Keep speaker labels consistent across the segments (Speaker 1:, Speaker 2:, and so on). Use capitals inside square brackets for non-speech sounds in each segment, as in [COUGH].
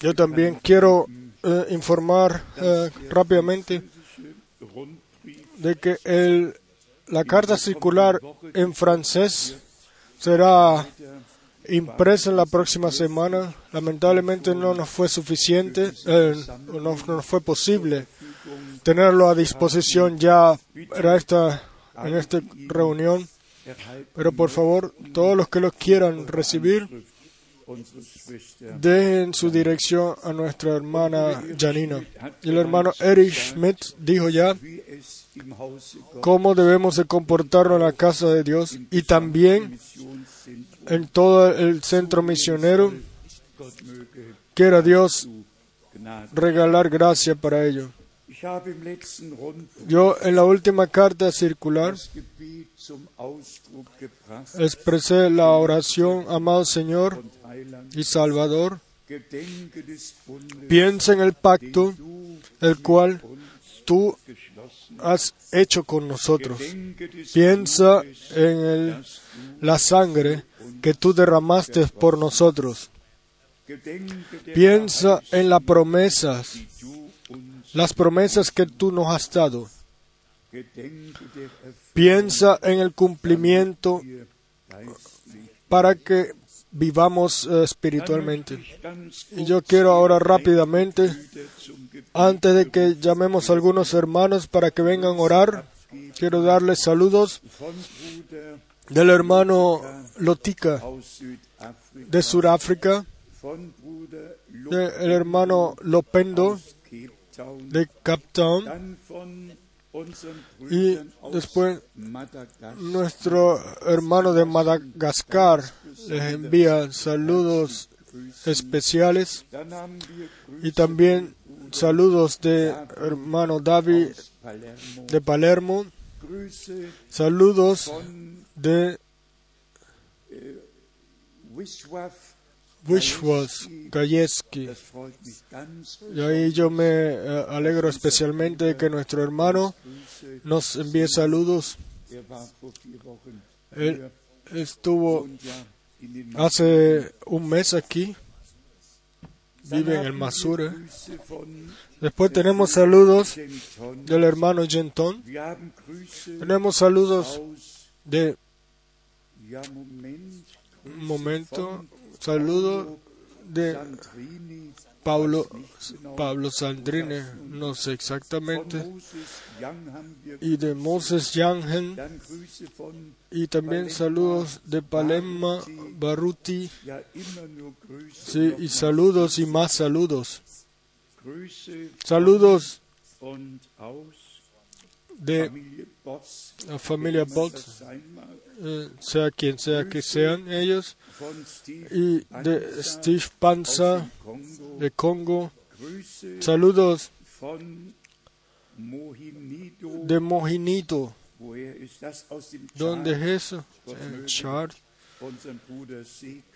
Speaker 1: Yo también quiero eh, informar eh, rápidamente de que el, la carta circular en francés será impresa en la próxima semana. Lamentablemente no nos fue suficiente, eh, no, no nos fue posible tenerlo a disposición ya para esta, en esta reunión. Pero por favor, todos los que lo quieran recibir, dejen su dirección a nuestra hermana Janina. Y el hermano Erich Schmidt dijo ya cómo debemos de comportarnos en la casa de Dios y también en todo el centro misionero. Quiera Dios regalar gracia para ello. Yo en la última carta circular expresé la oración, amado Señor y Salvador. Piensa en el pacto el cual tú has hecho con nosotros. Piensa en el, la sangre que tú derramaste por nosotros. Piensa en las promesas, las promesas que tú nos has dado. Piensa en el cumplimiento para que vivamos uh, espiritualmente. Y yo quiero ahora rápidamente, antes de que llamemos a algunos hermanos para que vengan a orar, quiero darles saludos del hermano Lotica de Sudáfrica, del hermano Lopendo de Cape Town y después nuestro hermano de Madagascar les envía saludos especiales y también saludos de hermano David de Palermo, saludos de Wishwas. Y ahí yo me eh, alegro especialmente de que nuestro hermano nos envíe saludos. Él estuvo hace un mes aquí, vive en el Masure. Después tenemos saludos del hermano Genton. Tenemos saludos de un momento, saludo de Pablo, Pablo Sandrine, no sé exactamente, y de Moses Yangen, y también saludos de Palema Baruti, sí, y saludos y más saludos. Saludos de la familia Botts, eh, sea quien sea que sean ellos, y de Steve Panza de Congo. Saludos de Mojinito. ¿Dónde es eso? En Chart.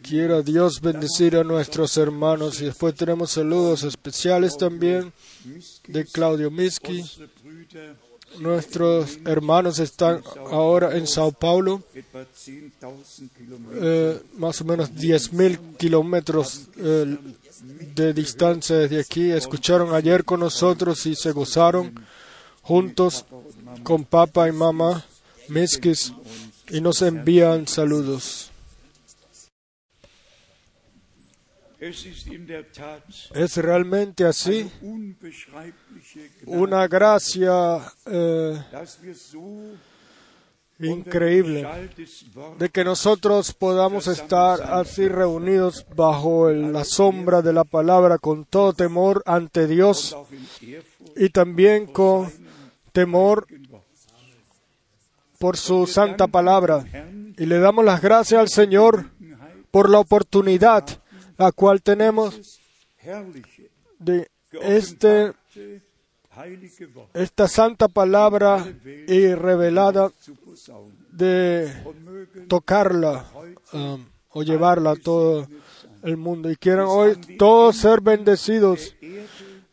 Speaker 1: Quiera Dios bendecir a nuestros hermanos. Y después tenemos saludos especiales también de Claudio Miski. Nuestros hermanos están ahora en Sao Paulo, eh, más o menos 10.000 kilómetros eh, de distancia desde aquí. Escucharon ayer con nosotros y se gozaron juntos con papá y mamá Miskis y nos envían saludos. Es realmente así. una gracia eh, increíble. De que nosotros podamos estar así reunidos bajo la sombra de la palabra con todo temor ante Dios y también con temor por su santa palabra. Y le damos las gracias al Señor por la oportunidad la cual tenemos de este, esta santa palabra y revelada de tocarla um, o llevarla a todo el mundo. Y quieran hoy todos ser bendecidos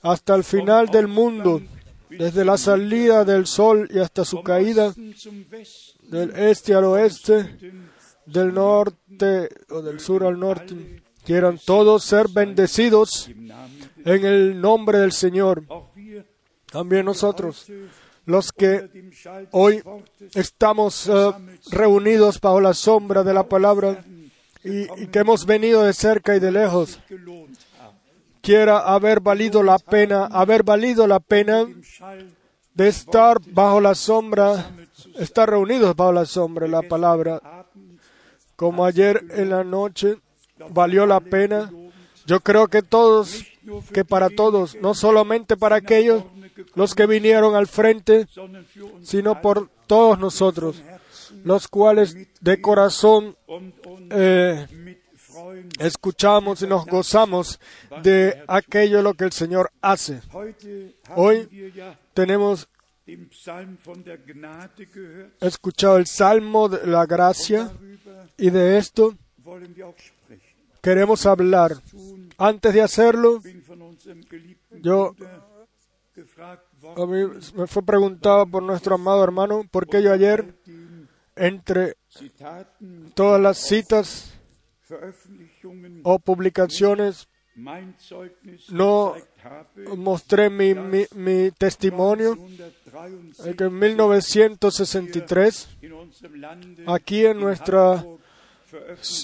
Speaker 1: hasta el final del mundo, desde la salida del sol y hasta su caída, del este al oeste, del norte o del sur al norte Quieran todos ser bendecidos en el nombre del Señor. También nosotros, los que hoy estamos eh, reunidos bajo la sombra de la palabra y, que hemos venido de cerca y de lejos, quiera haber valido la pena, haber valido la pena de estar bajo la sombra, estar reunidos bajo la sombra de la palabra, como ayer en la noche, valió la pena. Yo creo que todos, que para todos, no solamente para aquellos los que vinieron al frente, sino por todos nosotros, los cuales de corazón eh, escuchamos y nos gozamos de aquello lo que el Señor hace. Hoy tenemos escuchado el salmo de la gracia y de esto queremos hablar. Antes de hacerlo, Yo- a mí me fue preguntado por nuestro amado hermano por qué yo ayer, entre todas las citas o publicaciones, No mostré mi, mi, mi testimonio eh, que en 1963,
Speaker 2: in unserem Lande
Speaker 1: aquí en nuestra,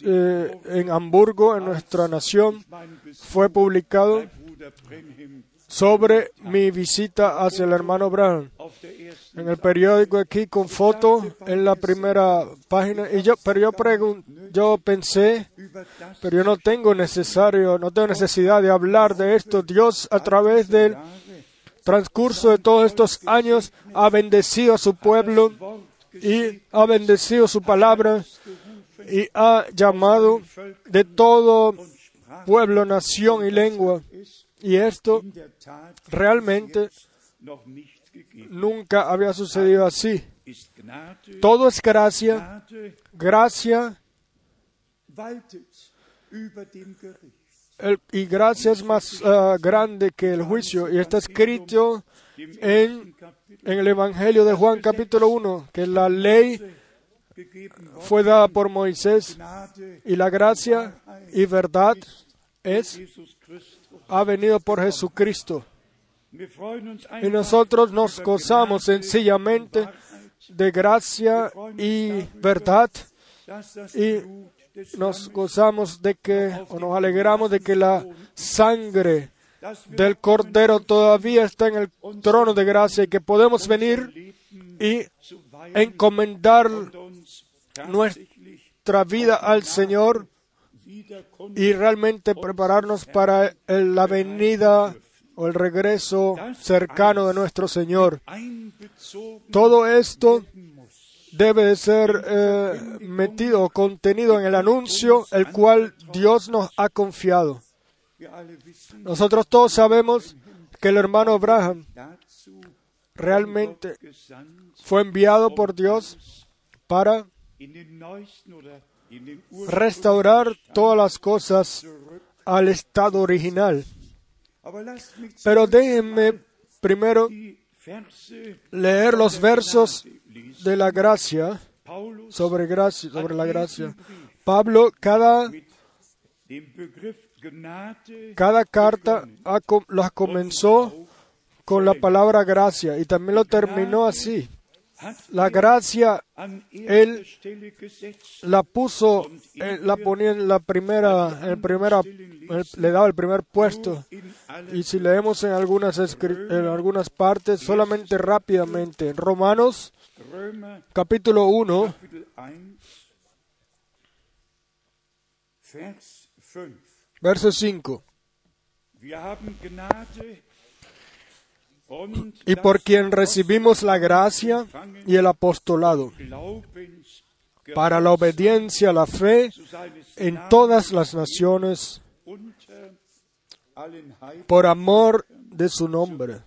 Speaker 1: eh, en Hamburgo, en nuestra nación, fue publicado sobre mi visita hacia el hermano
Speaker 2: ersten
Speaker 1: En el periódico aquí con foto en la primera página. Y yo, pero yo yo pensé, pero yo no tengo necesario, no tengo necesidad de hablar de esto. Dios a través del transcurso de todos estos años ha bendecido a su pueblo y ha bendecido su palabra y ha llamado de todo pueblo, nación y lengua. Y esto realmente nunca había sucedido así. Todo es gracia, gracia y gracia es más ah, grande que el juicio. Y está escrito en, en el Evangelio de Juan capítulo 1 que la ley fue dada por Moisés y la gracia y verdad es ha venido por Jesucristo. Y nosotros nos gozamos sencillamente de gracia y verdad y nos gozamos de que o nos alegramos de que la sangre del Cordero todavía está en el trono de gracia y que podemos venir y encomendar nuestra vida al Señor y realmente prepararnos para la venida o el regreso cercano de nuestro Señor. Todo esto debe de ser eh, metido o contenido en el anuncio el cual Dios nos ha confiado. Nosotros todos sabemos que el hermano Abraham realmente fue enviado por Dios para restaurar todas las cosas al estado original. Pero déjenme primero leer los versos de la gracia sobre gracia, sobre la gracia. Pablo cada cada carta las comenzó con la palabra gracia y también lo terminó así. La gracia Él la puso, eh, la ponía en la primera, en primera, le daba el primer puesto. Y si leemos en algunas, en algunas partes, solamente rápidamente, en Romanos capítulo 1,
Speaker 2: Kapitel 1 Vers 5.
Speaker 1: verso 5.
Speaker 2: Wir haben Gnade und
Speaker 1: Y por quien recibimos la gracia y el apostolado, para la obediencia a la fe en todas las naciones, por amor de su nombre.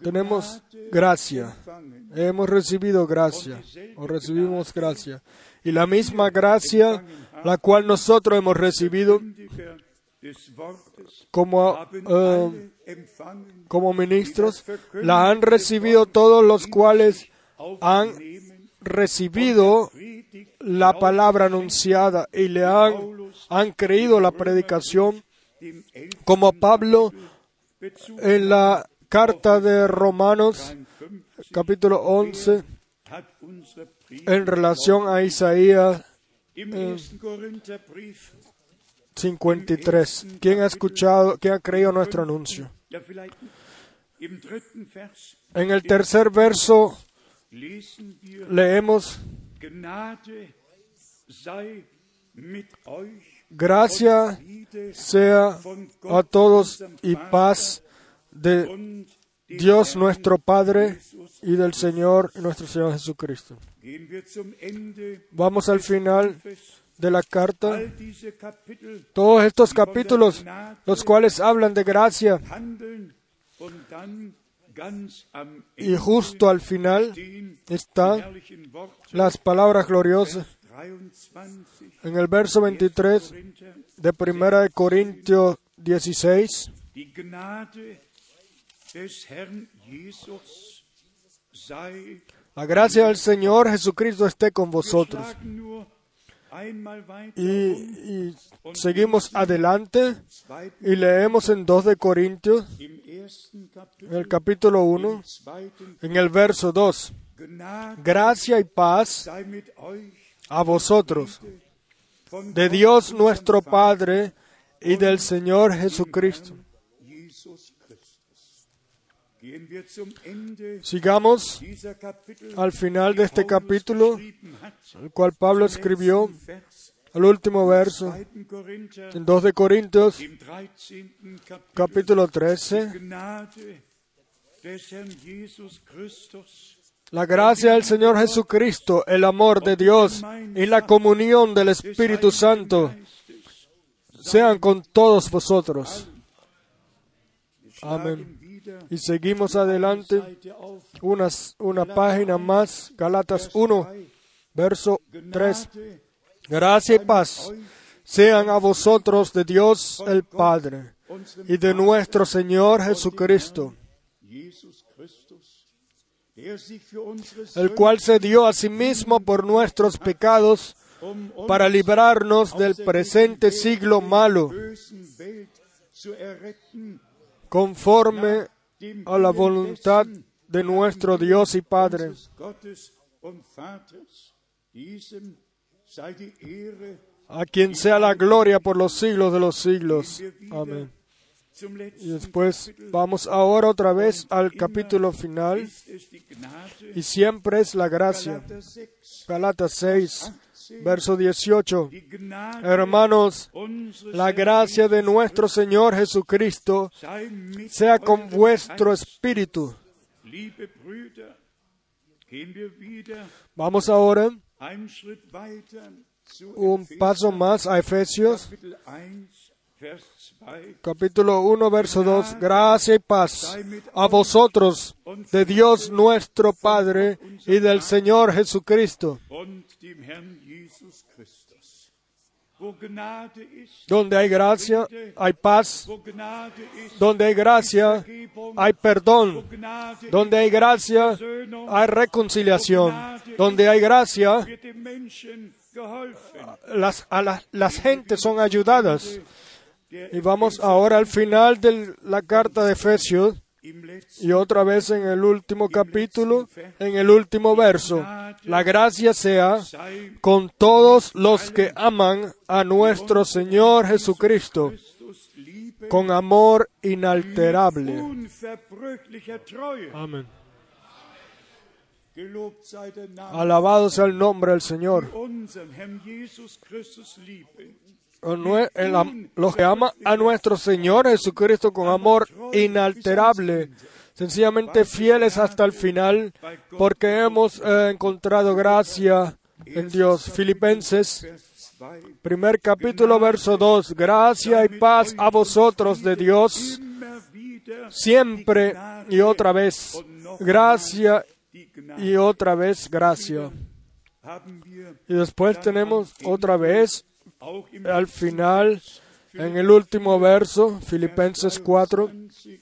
Speaker 1: Tenemos gracia. Hemos recibido gracia o recibimos gracia. Y la misma gracia la cual nosotros hemos recibido como, eh, como ministros, la han recibido todos los cuales han recibido la palabra anunciada y le han, han creído la predicación, como Pablo en la carta de Romanos
Speaker 2: 50
Speaker 1: capítulo 11
Speaker 2: hat unser Brief
Speaker 1: en relación a Isaías
Speaker 2: Korintherbrief,
Speaker 1: 53. ¿Quién ha escuchado, quién ha creído nuestro anuncio? En el tercer verso leemos, gracia sea a todos y paz de Dios nuestro Padre y del Señor nuestro Señor Jesucristo. Vamos al final de la carta. Todos estos capítulos, los cuales hablan de gracia, y justo al final están las palabras gloriosas
Speaker 2: 23
Speaker 1: en el verso 23
Speaker 2: Korinther,
Speaker 1: de Primera de Corintios 16.
Speaker 2: die Gnade des Herrn Jesus sei
Speaker 1: La gracia del Señor Jesucristo esté con vosotros. Y, y seguimos adelante y leemos en 2 de Corintios, en el capítulo 1,
Speaker 2: im zweiten
Speaker 1: en el verso 2.
Speaker 2: Gnade
Speaker 1: Gracia y paz a vosotros, de Dios nuestro Padre y del Señor Jesucristo. Sigamos al final de este capítulo, el cual Pablo escribió al último verso,
Speaker 2: 2. Korinther,
Speaker 1: en 2 de Corintios,
Speaker 2: im 13. Kapitel,
Speaker 1: capítulo 13.
Speaker 2: Gnade des Herrn Jesus Christus,
Speaker 1: La gracia del Señor Jesucristo, el amor de Dios y la comunión del Espíritu Santo sean con todos vosotros. Amén. Y seguimos adelante. una, una página más, Galatas 1, verso 3.
Speaker 2: Gnade
Speaker 1: Gracia y paz sean a vosotros de Dios el Padre y de nuestro Señor Jesucristo, el cual se dio a sí mismo por nuestros pecados
Speaker 2: um
Speaker 1: para librarnos del presente siglo malo, conforme a la voluntad de nuestro Dios y Padre, a quien sea la gloria por los siglos de los siglos. Amén. Y después vamos ahora otra vez al capítulo final y siempre es la gracia.
Speaker 2: Galater 6,
Speaker 1: Galatas 6,
Speaker 2: 18,
Speaker 1: verso 18.
Speaker 2: die Gnade
Speaker 1: Hermanos, la gracia de nuestro Señor Jesucristo sea con vuestro espíritu. Vamos ahora un paso más a Efesios,
Speaker 2: Kapitel 1, Vers 2.
Speaker 1: capítulo 1, verso 2. Gracia y paz a vosotros, de Dios nuestro Padre y del Señor Jesucristo. Donde hay gracia, hay paz. Donde hay gracia, hay perdón. Donde hay gracia, hay reconciliación. Donde hay gracia, las, a la- las gentes son ayudadas.
Speaker 2: Der
Speaker 1: Y vamos ahora al final de la carta de Efesios y otra vez en el último capítulo, en el último verso. La gracia sea con todos los que aman a nuestro Señor Jesucristo con amor inalterable. Amén. Alabado sea el nombre del Señor. Los que aman a nuestro Señor Jesucristo con amor inalterable, sencillamente fieles hasta el final, porque hemos eh, encontrado gracia en Dios. Filipenses,
Speaker 2: Vers 2.
Speaker 1: primer capítulo, verso 2. Gracia y paz a vosotros de Dios siempre y otra vez. Gracia y otra vez gracia. Y después tenemos otra vez al final, en el último verso, Filipenses 4,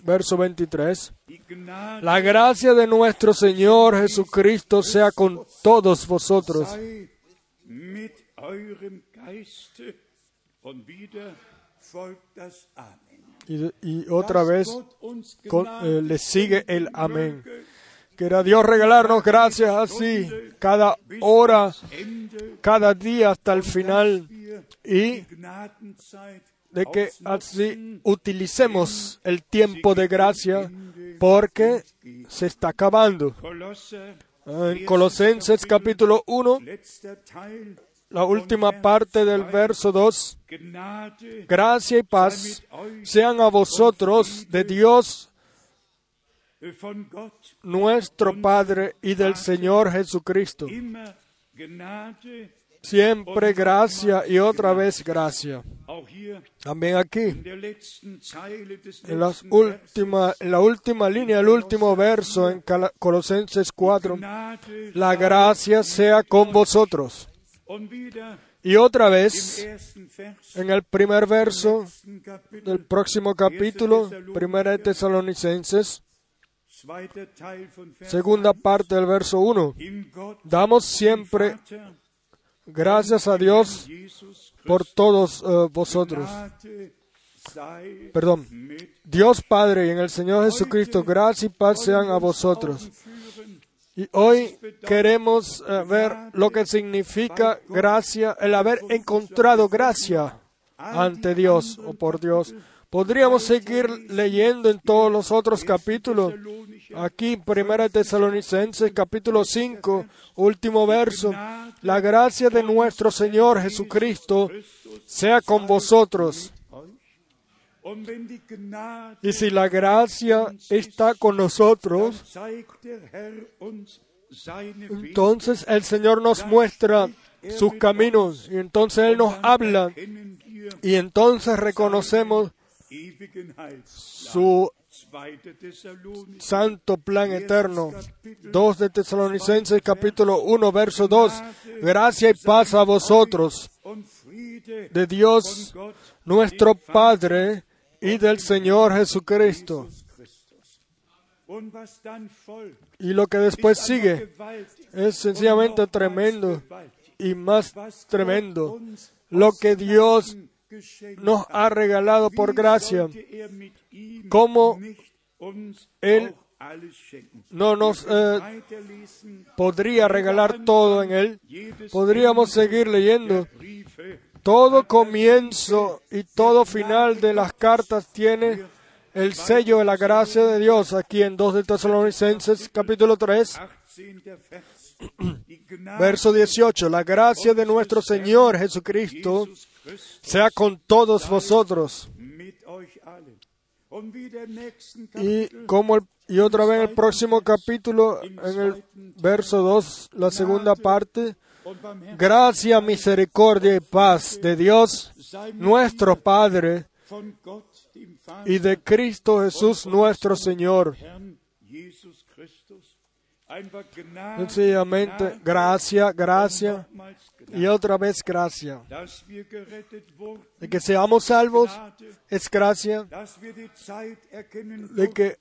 Speaker 1: verso 23.
Speaker 2: die Gnade
Speaker 1: La gracia de nuestro Señor Jesucristo sea con todos vosotros. Y, otra vez eh, le sigue el amén. Quiera Dios regalarnos gracias así, cada hora, cada día hasta el final, y de que así utilicemos el tiempo de gracia, porque se está acabando. En Colosenses capítulo 1,
Speaker 2: letzter Teil,
Speaker 1: la última parte del verso 2,
Speaker 2: Gnade
Speaker 1: gracia y paz sean a vosotros de Dios nuestro Padre y del Señor Jesucristo. Siempre gracia y otra vez gracia. También aquí, en, última, la última línea, el último verso en Colosenses 4,
Speaker 2: Gnade
Speaker 1: la gracia sea con vosotros. Y otra vez, en el primer verso del próximo capítulo, primera de Tesalonicenses, segunda
Speaker 2: 1,
Speaker 1: parte del verso 1.
Speaker 2: in Gott
Speaker 1: Damos siempre gracias a Dios por todos eh, vosotros. Perdón. Dios Padre y en el Señor Jesucristo, gracia y paz sean a vosotros. Y hoy queremos eh, ver lo que significa gracia, el haber encontrado gracia ante Dios o por Dios. Podríamos seguir leyendo en todos los otros capítulos. Aquí, Primera Tesalonicenses, capítulo 5, último verso. La gracia de nuestro Señor Jesucristo sea con vosotros. Y si la gracia está con nosotros, entonces el Señor nos muestra sus caminos y entonces Él nos habla y entonces reconocemos. Su santo plan eterno. 2 de Tesalonicenses capítulo 1 verso 2. Gracia y paz a vosotros de Dios nuestro Padre y del Señor Jesucristo. Y lo que después sigue es sencillamente tremendo y más tremendo. Lo que Dios nos ha regalado por gracia.
Speaker 2: er
Speaker 1: ¿Cómo Él no nos eh, podría regalar todo en Él. Podríamos seguir leyendo. Todo comienzo y todo final de las cartas tiene el sello de la gracia de Dios aquí en 2 de Tesalonicenses capítulo 3,
Speaker 2: 18. Vers. [CLEARS THROAT] Die Gnade
Speaker 1: verso 18. La gracia de nuestro Señor Jesucristo sea con todos vosotros. Y como el- y otra vez en el próximo capítulo, en el verso 2, la segunda parte, gracia, misericordia y paz de Dios, nuestro Padre, y de Cristo Jesús nuestro Señor. Sencillamente, gracia, gracia. Y otra vez gracia. De que seamos salvos es gracia, de que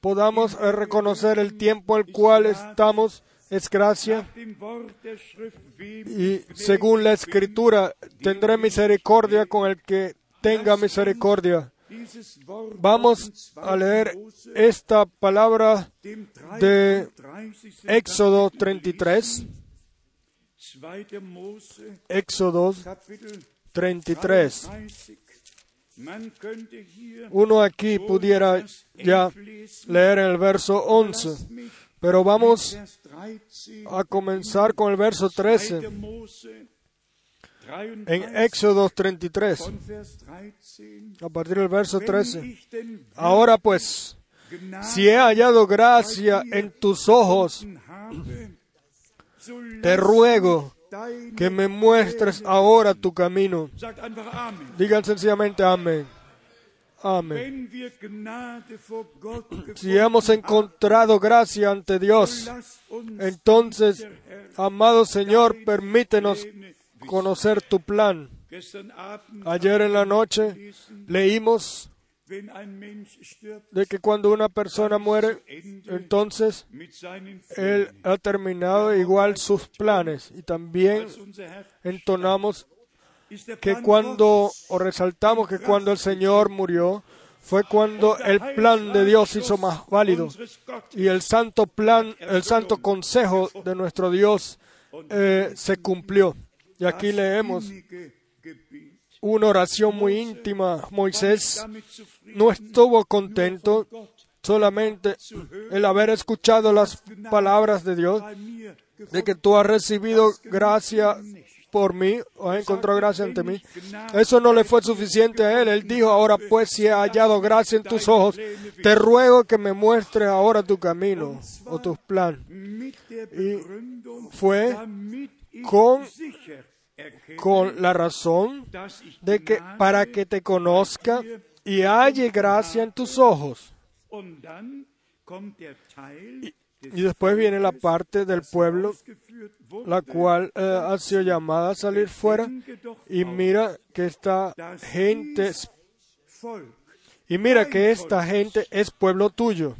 Speaker 1: podamos reconocer el tiempo en el cual estamos es gracia. Y según la escritura, tendré misericordia con el que tenga misericordia. Vamos a leer esta palabra de
Speaker 2: 33.
Speaker 1: Éxodo
Speaker 2: Kapitel
Speaker 1: 33,
Speaker 2: lesen. 2. Mose,
Speaker 1: Éxodo
Speaker 2: Kapitel
Speaker 1: 33.
Speaker 2: 33. Man könnte hier
Speaker 1: Uno aquí pudiera ya leer el verso 11, pero vamos
Speaker 2: Vers 13,
Speaker 1: a comenzar con el verso 13
Speaker 2: 2. Mose,
Speaker 1: en
Speaker 2: 33,
Speaker 1: Éxodo 33,
Speaker 2: von Vers 13.
Speaker 1: a partir del verso
Speaker 2: Wenn
Speaker 1: 13.
Speaker 2: ich denn
Speaker 1: Ahora pues, si he hallado gracia en tus ojos, te ruego que me muestres ahora tu camino. Digan sencillamente amén. Amén. Si hemos encontrado gracia ante Dios, entonces, amado Señor, permítenos conocer tu plan. Ayer en la noche leímos de que cuando una persona muere, entonces Él ha terminado igual sus planes. Y también entonamos que cuando, o resaltamos que cuando el Señor murió, fue cuando el plan de Dios se hizo más válido. Y el santo plan, el santo consejo de nuestro Dios eh, se cumplió. Y aquí leemos. Una oración muy íntima. Moisés no estuvo contento solamente el haber escuchado las palabras de Dios, de que tú has recibido gracia por mí, o has encontrado gracia ante mí. Eso no le fue suficiente a él. Él dijo, ahora pues si he hallado gracia en tus ojos, te ruego que me muestres ahora tu camino o tus planes. Y fue con- con la razón de que para que te conozca y halle gracia en tus ojos. Y después viene la parte del pueblo, la cual eh, ha sido llamada a salir fuera. Y mira que esta gente, es- y mira que esta gente es pueblo tuyo.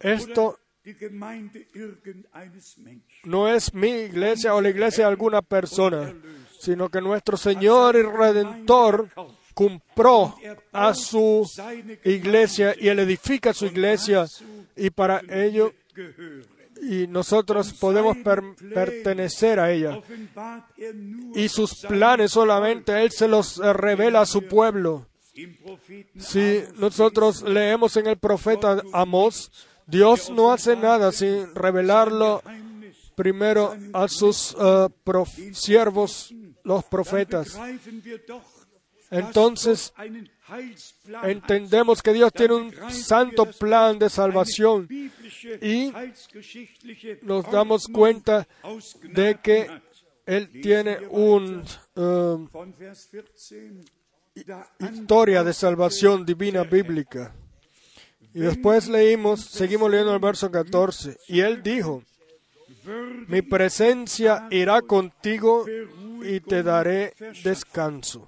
Speaker 1: Esto- No es mi iglesia o la iglesia de alguna persona, sino que nuestro Señor y Redentor compró a su iglesia y él edifica su iglesia y para ello y nosotros podemos per- pertenecer a ella. Y sus planes solamente Él se los eh, revela a su pueblo. Si nosotros leemos en el profeta Amós, Dios no hace nada sin revelarlo primero a sus eh, siervos, los profetas. Entonces entendemos que Dios tiene un santo plan de salvación y nos damos cuenta de que. Él tiene un eh,
Speaker 2: Von Vers 14, da
Speaker 1: historia de salvación divina bíblica. Y después leímos, seguimos leyendo el verso 14, y él dijo, mi presencia irá contigo y te daré descanso.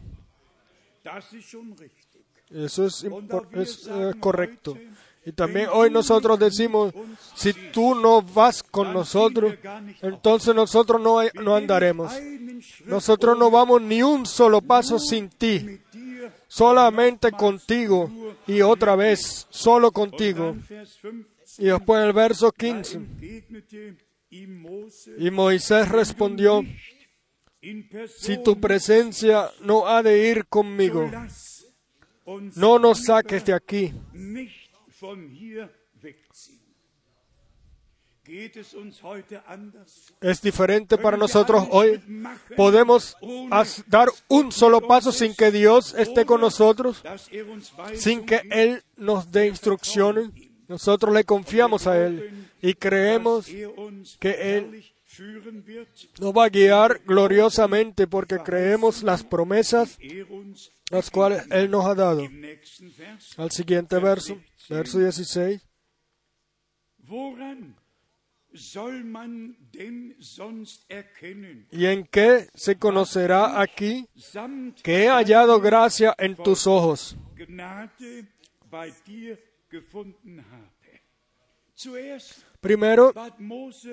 Speaker 1: Eso es, eh, correcto. Y también hoy nosotros decimos, si tú no vas con nosotros, entonces nosotros no, no andaremos. Nosotros no vamos ni un solo paso sin ti. Solamente contigo y otra vez, solo contigo.
Speaker 2: Dann Vers 15,
Speaker 1: Y después el verso 15,
Speaker 2: entgegnete ihm Mose
Speaker 1: y Moisés respondió, si tu presencia no ha de ir conmigo, no nos saques de aquí.
Speaker 2: Es
Speaker 1: diferente para nosotros hoy. Podemos dar un solo paso sin que Dios esté con nosotros,
Speaker 2: er
Speaker 1: sin que Él nos dé instrucciones. Nosotros le confiamos a Él y creemos
Speaker 2: er
Speaker 1: que Él nos va a guiar gloriosamente porque creemos las promesas
Speaker 2: er
Speaker 1: las cuales Él nos ha dado. Al siguiente verso, verso 16. ¿Y en qué se conocerá aquí que he hallado gracia en tus ojos? Primero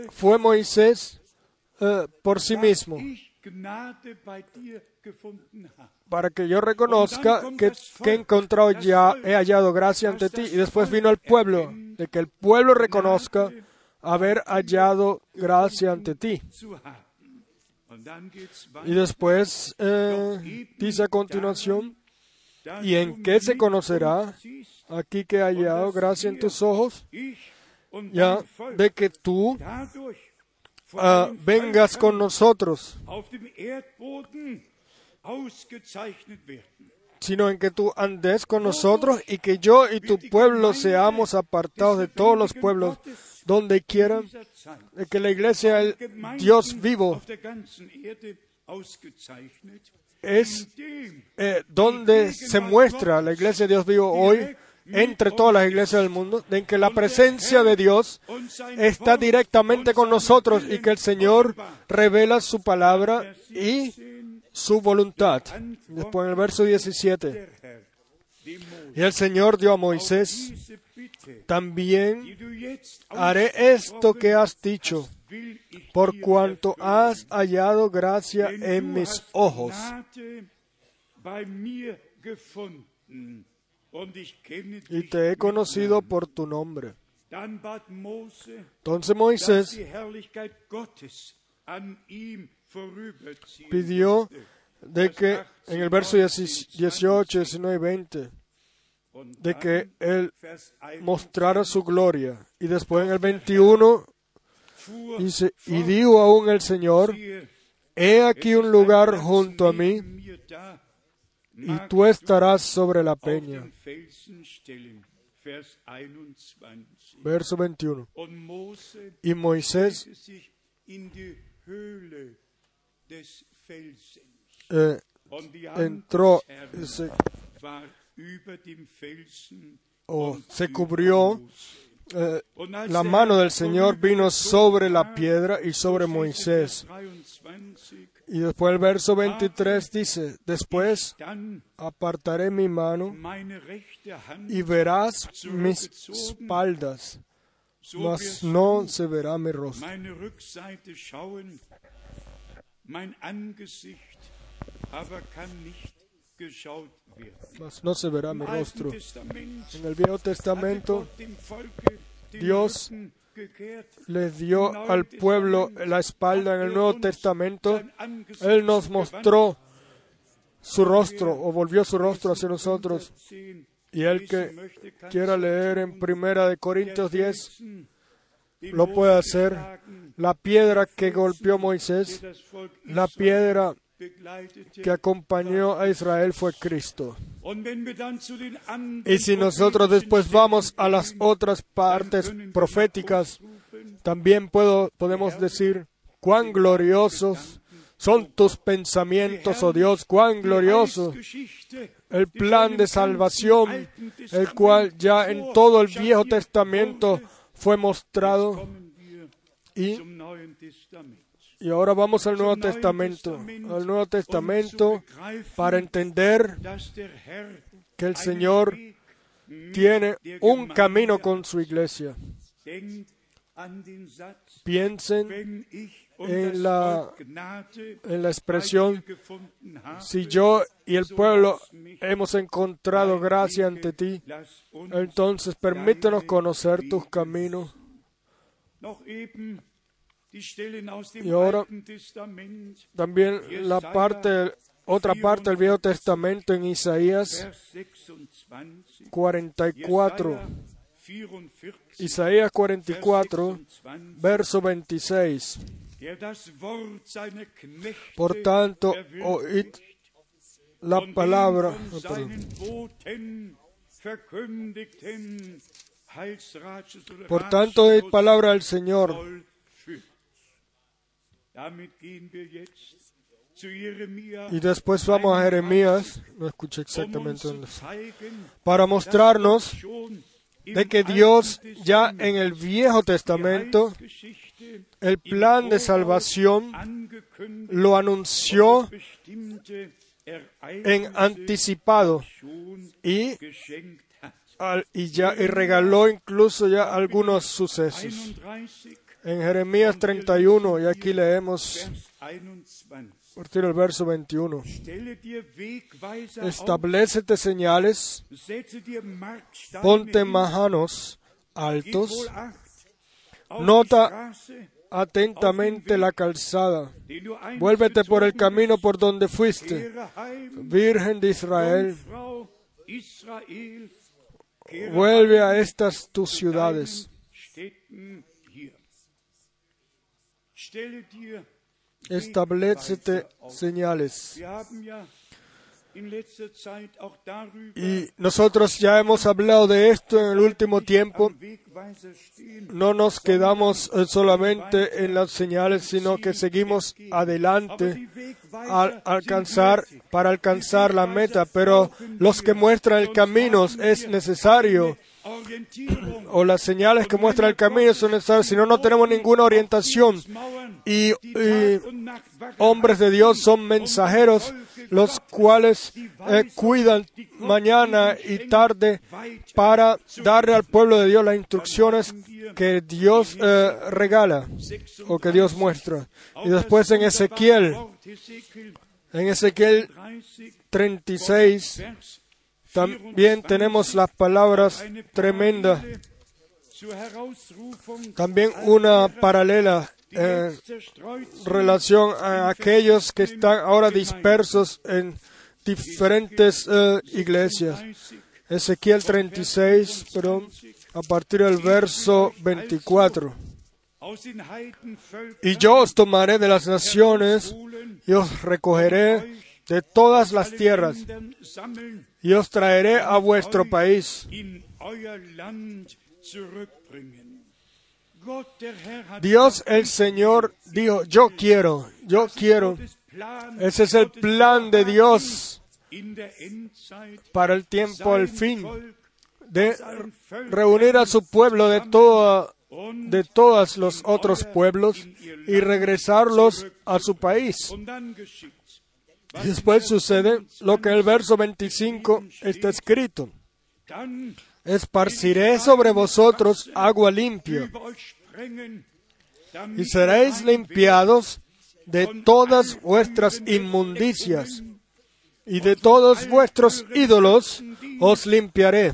Speaker 1: fue Moisés eh, por sí mismo, para que yo reconozca que, que he encontrado ya, he hallado gracia ante ti. Y después vino el pueblo, de que el pueblo reconozca haber hallado gracia ante ti. Y después eh, dice a continuación, ¿y en qué se conocerá aquí que he hallado gracia en tus ojos? Ya, de que tú ah, vengas con nosotros, sino en que tú andes con nosotros y que yo y tu pueblo seamos apartados de todos los pueblos donde quiera,
Speaker 2: In dieser Zeit
Speaker 1: de que la iglesia, el Dios vivo, es eh, donde se muestra la iglesia de Dios vivo hoy entre todas las iglesias del mundo, en que la presencia de Dios está directamente con nosotros y que el Señor revela su palabra y
Speaker 2: 17,
Speaker 1: su voluntad. Después en el verso 17,
Speaker 2: der Herr. dem Mose,
Speaker 1: Y el Señor dio a Moisés, también haré esto que has dicho, por cuanto has hallado gracia en mis ojos. Y te he conocido por tu nombre. Entonces Moisés pidió de que en el verso 18, 19 y 20,
Speaker 2: Und
Speaker 1: de que Él
Speaker 2: Vers 21
Speaker 1: mostrara su gloria. Y después en el 21
Speaker 2: fuhr
Speaker 1: dice, y dijo aún el Señor, he aquí un lugar junto a mí, y tú estarás sobre la peña.
Speaker 2: den Felsen stellen. Vers 21.
Speaker 1: Verso 21.
Speaker 2: Und Mose
Speaker 1: Y Moisés eh, entró, se,
Speaker 2: war über dem Felsen
Speaker 1: o
Speaker 2: und
Speaker 1: se cubrió, eh, la mano del Señor vino sobre la piedra y sobre Moisés.
Speaker 2: Vers 23,
Speaker 1: Y después el verso 23 dice, después apartaré mi mano y verás mis espaldas, mas no se verá mi rostro. Mas no se verá mi rostro. En el Viejo Testamento Dios les dio al pueblo la espalda en el Nuevo Testamento. Él nos mostró su rostro o volvió su rostro hacia nosotros.
Speaker 2: 10,
Speaker 1: Y el que quiera leer en. Primera de Corintios
Speaker 2: Der
Speaker 1: 10
Speaker 2: Felsen, den
Speaker 1: lo puede hacer. La piedra que golpeó Moisés, la piedra que acompañó a Israel fue Cristo. Y si nosotros después vamos a las otras partes proféticas, también puedo, podemos decir, cuán gloriosos son tus pensamientos, oh Dios, cuán gloriosos el plan de salvación, el cual ya en todo el Viejo Testamento fue mostrado. Y, y ahora vamos al Nuevo Testamento, al Nuevo Testamento para entender que el Señor tiene un camino con su iglesia. Piensen en la, en la expresión, si yo y el pueblo hemos encontrado gracia ante ti, entonces permítenos conocer tus caminos. Y ahora también la parte, otra parte del Viejo Testamento en Isaías 44. Isaías 44, verso 26. Por tanto, oíd la palabra. Por tanto, oíd palabra del Señor. Y después vamos a Jeremías, no escuché exactamente dónde fue, para mostrarnos de que Dios ya en el Viejo Testamento el plan de salvación lo anunció en anticipado y, y ya y regaló incluso ya algunos sucesos. En Jeremías 31, y aquí leemos a partir del verso 21. Establecete señales, ponte majanos altos, nota atentamente la calzada, vuélvete por el camino por donde fuiste, Virgen de Israel, vuelve a estas tus ciudades. Establecete señales. Y nosotros ya hemos hablado de esto en el último tiempo. No nos quedamos eh, solamente en las señales, sino que seguimos adelante al alcanzar, para alcanzar la meta. Pero los que muestran el camino es necesario, o las señales que muestran el camino son necesarias, si no, no tenemos ninguna orientación. Y, y hombres de Dios son mensajeros los cuales eh, cuidan mañana y tarde para darle al pueblo de Dios las instrucciones que Dios eh, regala o que Dios muestra. Y después en Ezequiel, en Ezequiel 36, también tenemos las palabras tremendas. También una paralela en relación a aquellos que están ahora dispersos en diferentes eh, iglesias. Ezequiel 36, pero a partir del verso 24. Y yo os tomaré de las naciones y os recogeré de todas las tierras y os traeré a vuestro país. Dios el Señor dijo, yo quiero, yo quiero. Ese es el plan de Dios para el tiempo al fin, de reunir a su pueblo de, toda, de todos los otros pueblos y regresarlos a su país. Después sucede lo que en el verso 25 está escrito. Esparciré sobre vosotros agua limpia y seréis limpiados de todas vuestras inmundicias y de todos vuestros ídolos os limpiaré.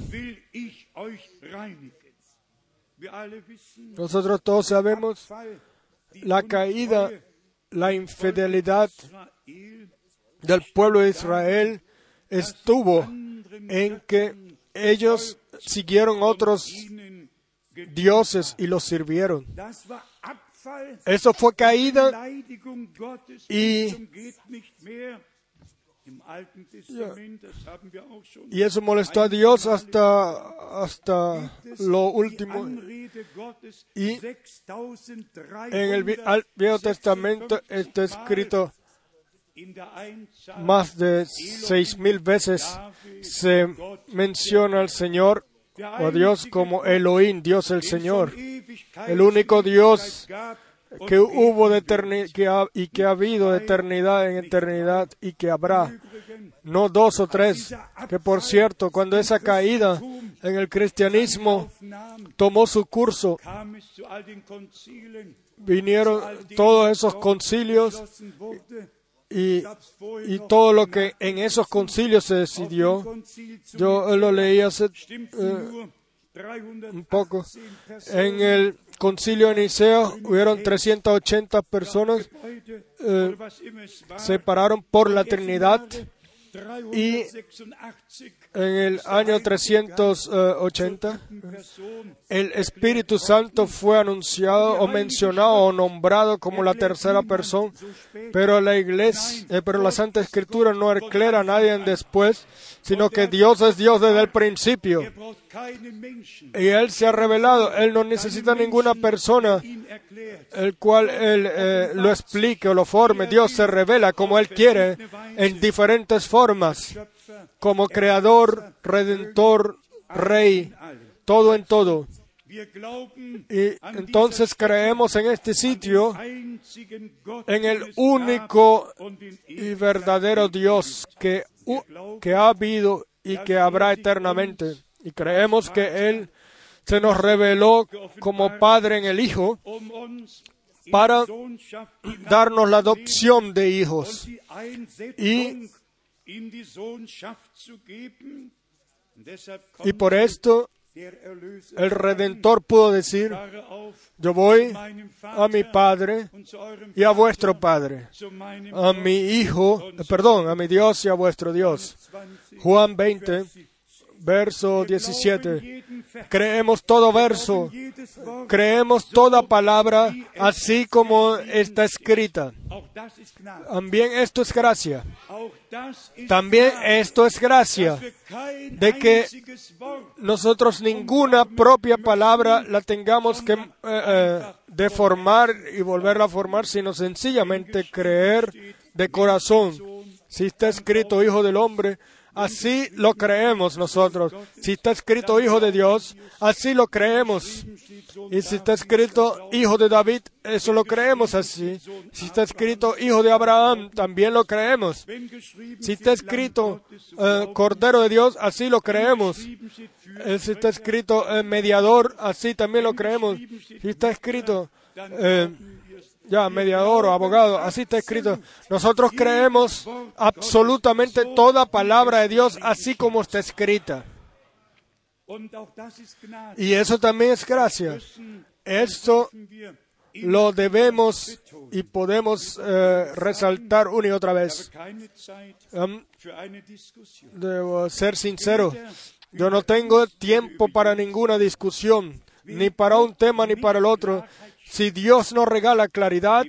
Speaker 1: Nosotros todos sabemos la caída, la infidelidad del pueblo de Israel estuvo en que ellos siguieron otros dioses y los sirvieron. Eso fue caída y, y eso molestó a Dios hasta, hasta lo último. Y en el Viejo Testamento está escrito más de seis mil veces se menciona al Señor o a Dios como Elohim, Dios el Señor, el único Dios que hubo de que y que ha habido de eternidad en eternidad y que habrá, no dos o tres, que por cierto, cuando esa caída en el cristianismo tomó su curso, vinieron todos esos concilios y, todo lo que en esos concilios se decidió, yo lo leí hace eh, un poco. En el concilio de Nicea hubieron 380 personas, eh, separaron por la Trinidad y en el año 380 el Espíritu Santo fue anunciado o mencionado o nombrado como la tercera persona, pero la iglesia, eh, pero la Santa Escritura no aclara a nadie después, sino que Dios es Dios desde el principio. Y Él se ha revelado, Él no necesita ninguna persona el cual Él eh, lo explique o lo forme. Dios se revela como Él quiere en diferentes formas, como creador, redentor, rey, todo en todo. Y entonces creemos en este sitio, en el único y verdadero Dios que, que ha habido y que habrá eternamente. Y creemos que Él se nos reveló como Padre en el Hijo para darnos la adopción de hijos y, y por esto el Redentor pudo decir, yo voy a mi Padre y a vuestro Padre, a mi Hijo, perdón, a mi Dios y a vuestro Dios. Juan 20, verso 17. Creemos todo verso, creemos toda palabra así como está escrita. También esto es gracia. También esto es gracia de que nosotros ninguna propia palabra la tengamos que eh, eh, deformar y volverla a formar, sino sencillamente creer de corazón. Si está escrito Hijo del Hombre, así lo creemos nosotros. Si está escrito Hijo de Dios, así lo creemos. Y si está escrito Hijo de David, eso lo creemos así. Si está escrito Hijo de Abraham, también lo creemos. Si está escrito eh, Cordero de Dios, así lo creemos. Eh, si está escrito eh, Mediador, así también lo creemos. Si está escrito ya, mediador o abogado, así está escrito. Nosotros creemos absolutamente toda palabra de Dios así como está escrita. Y eso también es gracia. Esto lo debemos y podemos eh, resaltar una y otra vez. Debo ser sincero. Yo no tengo tiempo para ninguna discusión, ni para un tema ni para el otro. Si Dios nos regala claridad,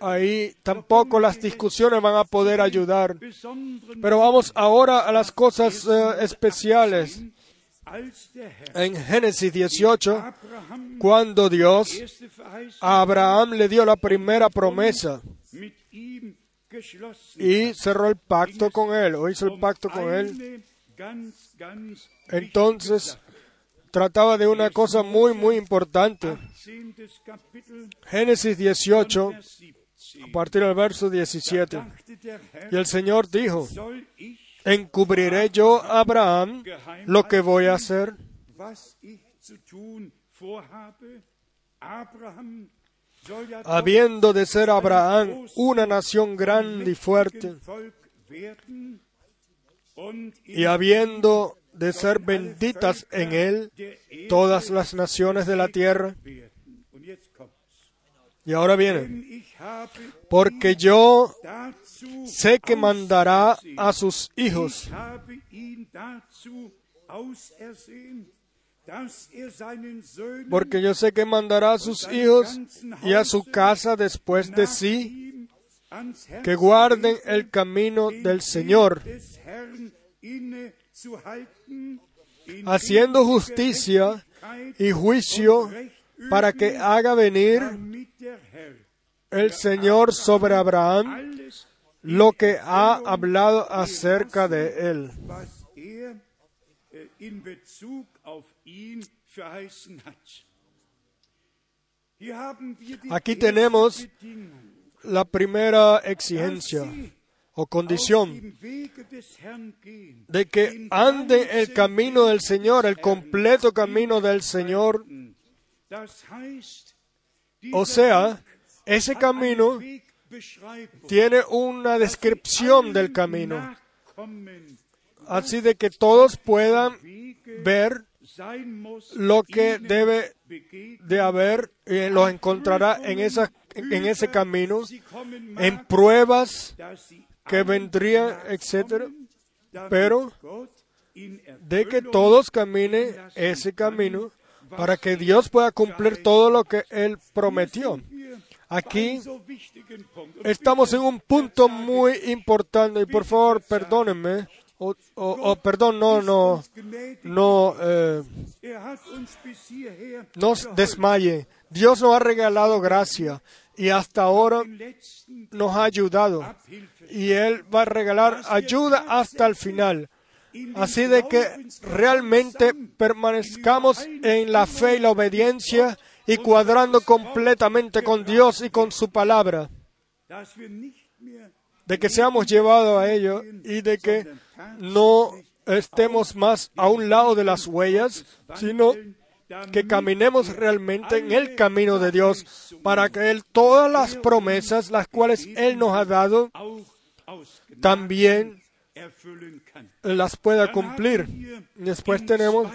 Speaker 1: ahí tampoco las discusiones van a poder ayudar. Pero vamos ahora a las cosas eh, especiales. En Génesis 18, cuando Dios a Abraham le dio la primera promesa y cerró el pacto con él, o hizo el pacto con él, entonces trataba de una cosa muy, muy importante. Génesis 18, a partir del verso 17. Y el Señor dijo, ¿encubriré yo a Abraham lo que voy a hacer? Habiendo de ser Abraham una nación grande y fuerte, y habiendo de ser benditas en él todas las naciones de la tierra. Y ahora viene, porque yo sé que mandará a sus hijos porque yo sé que mandará a sus hijos y a su casa después de sí, que guarden el camino del Señor, haciendo justicia y juicio para que haga venir el Señor sobre Abraham lo que ha hablado acerca de él. Aquí tenemos la primera exigencia o condición de que ande el camino del Señor, el completo camino del Señor. O sea, ese camino tiene una descripción del camino, así de que todos puedan ver lo que debe de haber y lo encontrará en, esa, en ese camino, en pruebas que vendrían, etcétera, pero de que todos caminen ese camino para que Dios pueda cumplir todo lo que Él prometió. Aquí estamos en un punto muy importante y por favor perdónenme. O, perdón, no, no, no, eh, no desmaye. Dios nos ha regalado gracia y hasta ahora nos ha ayudado y Él va a regalar ayuda hasta el final. Así de que realmente permanezcamos en la fe y la obediencia y cuadrando completamente con Dios y con su palabra. De que seamos llevados a ello y de que no estemos más a un lado de las huellas, sino que caminemos realmente en el camino de Dios para que Él todas las promesas las cuales Él nos ha dado también las pueda cumplir. Después tenemos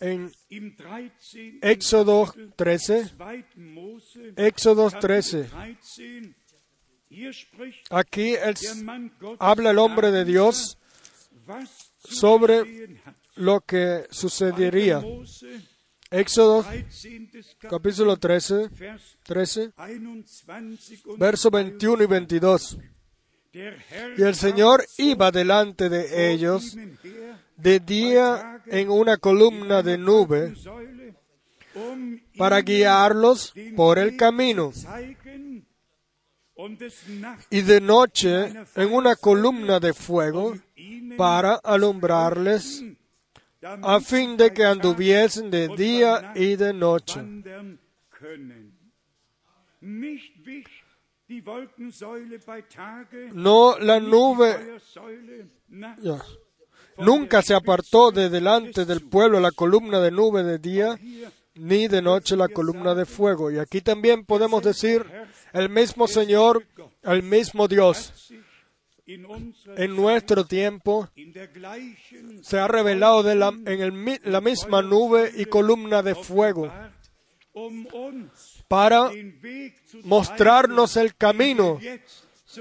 Speaker 1: en Éxodo 13, Éxodo 13, aquí habla el hombre de Dios sobre lo que sucedería. Éxodo capítulo 13, 13, verso 21 y 22. Y el Señor iba delante de ellos de día en una columna de nube para guiarlos por el camino y de noche en una columna de fuego para alumbrarles a fin de que anduviesen de día y de noche. No la nube nunca se apartó de delante del pueblo la columna de nube de día, ni de noche la columna de fuego. Y aquí también podemos decir el mismo Señor, el mismo Dios. En nuestro tiempo se ha revelado de la, en el, la misma nube y columna de fuego para mostrarnos el camino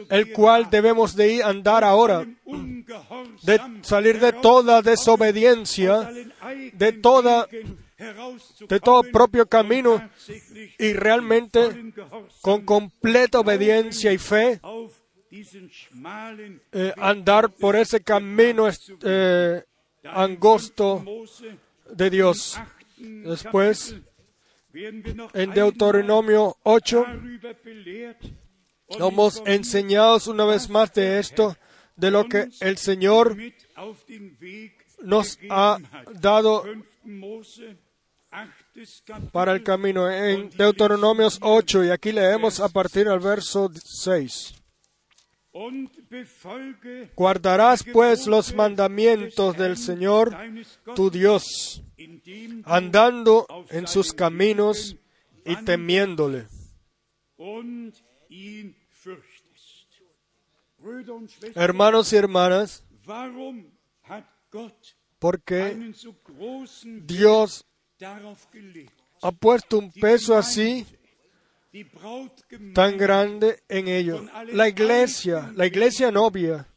Speaker 1: el cual debemos de ir andar ahora, de salir de toda desobediencia, de toda de todo propio camino y realmente con completa obediencia y fe eh, andar por ese camino eh, angosto de Dios. Después, en Deuteronomio 8, somos enseñados una vez más de esto, de lo que el Señor nos ha dado para el camino. En Deuteronomios 8, y aquí leemos a partir del verso 6. Guardarás pues los mandamientos del Señor tu Dios, andando en sus caminos y temiéndole. Hermanos y hermanas, ¿por qué Dios ha puesto un peso así tan grande en ello. La iglesia, la iglesia novia,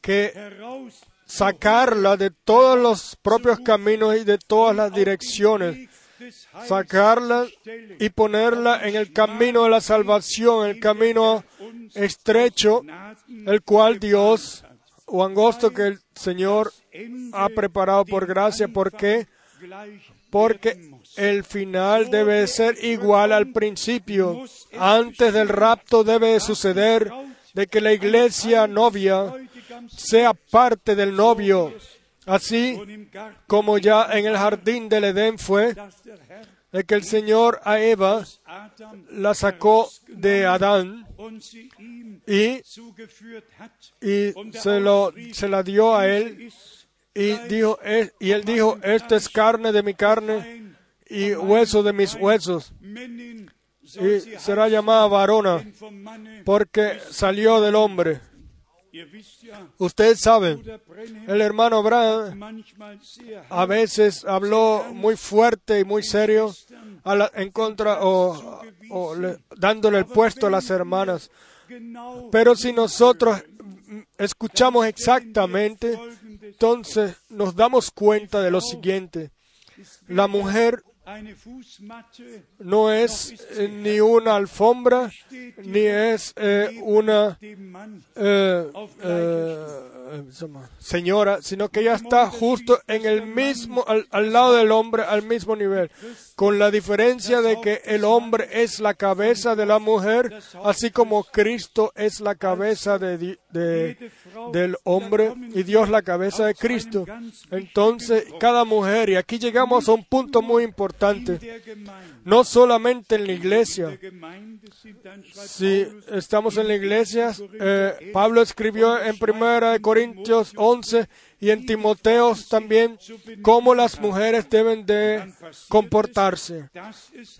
Speaker 1: que sacarla de todos los propios caminos y de todas las direcciones, sacarla y ponerla en el camino de la salvación, el camino estrecho, el cual Dios o angosto que el Señor ha preparado por gracia, porque porque el final debe ser igual al principio. Antes del rapto debe suceder de que la iglesia novia sea parte del novio, así como ya en el jardín del Edén fue, de que el Señor a Eva la sacó de Adán y, y se, lo, se la dio a él y, dijo, y él dijo, esta es carne de mi carne y hueso de mis huesos. Y será llamada varona porque salió del hombre. Ustedes saben, el hermano Abraham a veces habló muy fuerte y muy serio en contra o, dándole el puesto a las hermanas. Pero si nosotros escuchamos exactamente, entonces nos damos cuenta de lo siguiente. La mujer no es eh, ni una alfombra, ni es eh, una eh, señora, sino que ella está justo en el mismo, al, lado del hombre, al mismo nivel, con la diferencia de que el hombre es la cabeza de la mujer, así como Cristo es la cabeza de, del hombre y Dios la cabeza de Cristo. Entonces, cada mujer, y aquí llegamos a un punto muy importante, no solamente en la iglesia. Si estamos en la iglesia, eh, Pablo escribió en Primera de Corintios 11 y en Timoteos también cómo las mujeres deben de comportarse.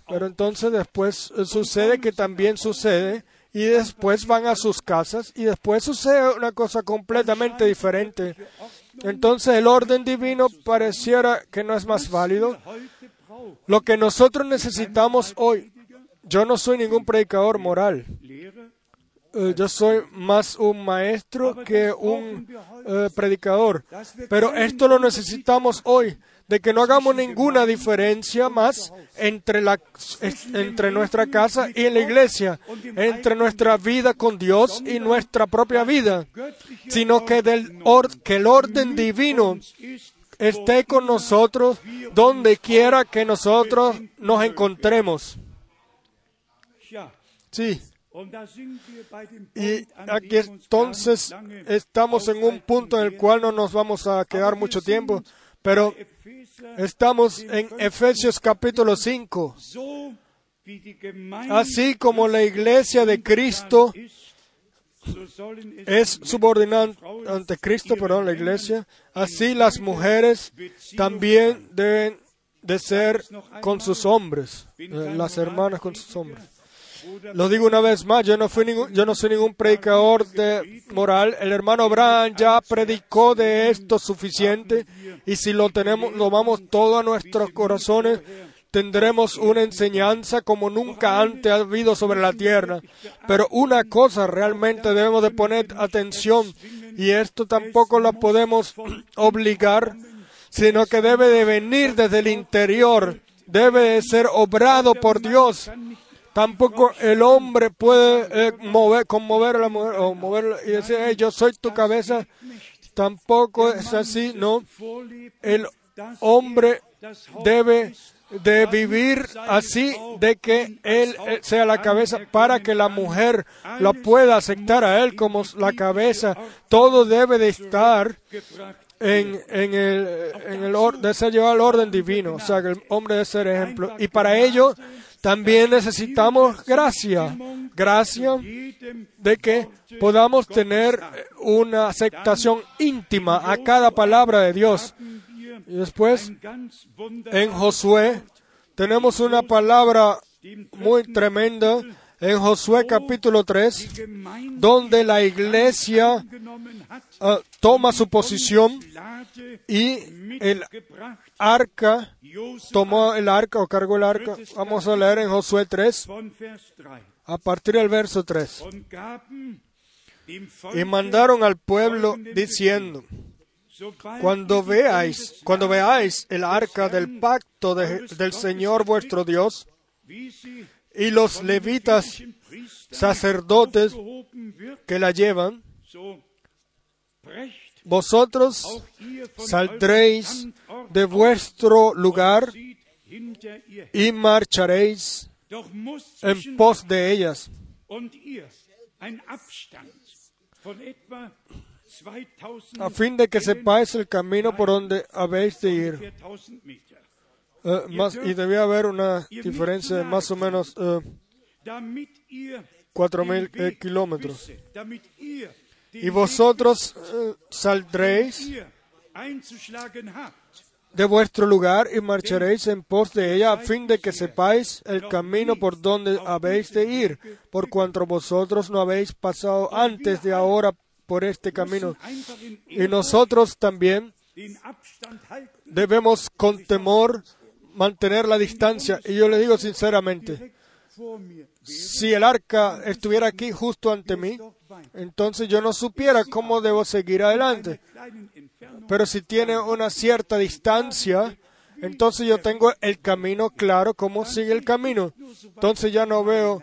Speaker 1: Pero entonces después sucede que también sucede y después van a sus casas y después sucede una cosa completamente diferente. Entonces el orden divino pareciera que no es más válido. Lo que nosotros necesitamos hoy, yo no soy ningún predicador moral. Eh, yo soy más un maestro que un eh, predicador. Pero esto lo necesitamos hoy, de que no hagamos ninguna diferencia más entre, la, entre nuestra casa y la iglesia, entre nuestra vida con Dios y nuestra propia vida, sino que, del que el orden divino esté con nosotros donde quiera que nosotros nos encontremos. Sí, Y aquí entonces estamos en un punto en el cual no nos vamos a quedar mucho tiempo, pero estamos en Efesios capítulo 5.
Speaker 2: so wie die Gemeinde
Speaker 1: Así como la iglesia de Cristo
Speaker 2: es
Speaker 1: subordinada ante Cristo, perdón, la iglesia, así las mujeres también deben de ser con sus hombres, eh, las hermanas con sus hombres. Lo digo una vez más, yo no, fui ningún, yo no soy ningún predicador de moral. El hermano Abraham ya predicó de esto suficiente y si lo tenemos, lo vamos todo a nuestros corazones, tendremos una enseñanza como nunca antes ha habido sobre la tierra. Pero una cosa realmente debemos de poner atención y esto tampoco lo podemos obligar, sino que debe de venir desde el interior, debe de ser obrado por Dios. Tampoco el hombre puede eh, mover, conmover a la mujer o moverla y decir, "Hey, yo soy tu cabeza. Tampoco es así, ¿no? El hombre debe de vivir así de que él eh, sea la cabeza para que la mujer la pueda aceptar a él como la cabeza. Todo debe de estar en, en el, en el or- de ser llevado al orden divino, o sea, que el hombre debe ser ejemplo. Y para ello también necesitamos gracia, gracia de que podamos tener una aceptación íntima a cada palabra de Dios. Y después, en Josué, tenemos una palabra muy tremenda en Josué capítulo 3, donde la iglesia ah, toma su posición y el arca tomó el arca o cargó el arca. Vamos a leer en Josué 3,
Speaker 2: von Vers 3.
Speaker 1: a partir del verso 3.
Speaker 2: Und gaben dem
Speaker 1: Y mandaron al pueblo diciendo, cuando veáis, cuando veáis el arca del pacto de- del Señor vuestro Dios y los levitas sacerdotes que la llevan, vosotros saldréis de vuestro lugar y marcharéis en pos de ellas,
Speaker 2: und ihr ein Abstand von etwa 2000
Speaker 1: a fin de que sepáis el camino por donde habéis de ir.
Speaker 2: Ungefähr 1000 Meter,
Speaker 1: Eh, más, y debía haber una diferencia de más o menos eh, cuatro
Speaker 2: den
Speaker 1: mil eh, kilómetros. Y vosotros eh, saldréis de vuestro lugar y marcharéis en pos de ella a fin de que sepáis el camino por donde habéis de ir, por cuanto vosotros no habéis pasado antes de ahora por este camino. Y nosotros también debemos con temor mantener la distancia. Y yo le digo sinceramente, si el arca estuviera aquí justo ante mí, entonces yo no supiera cómo debo seguir adelante. Pero si tiene una cierta distancia, entonces yo tengo el camino claro, cómo sigue el camino. Entonces ya no veo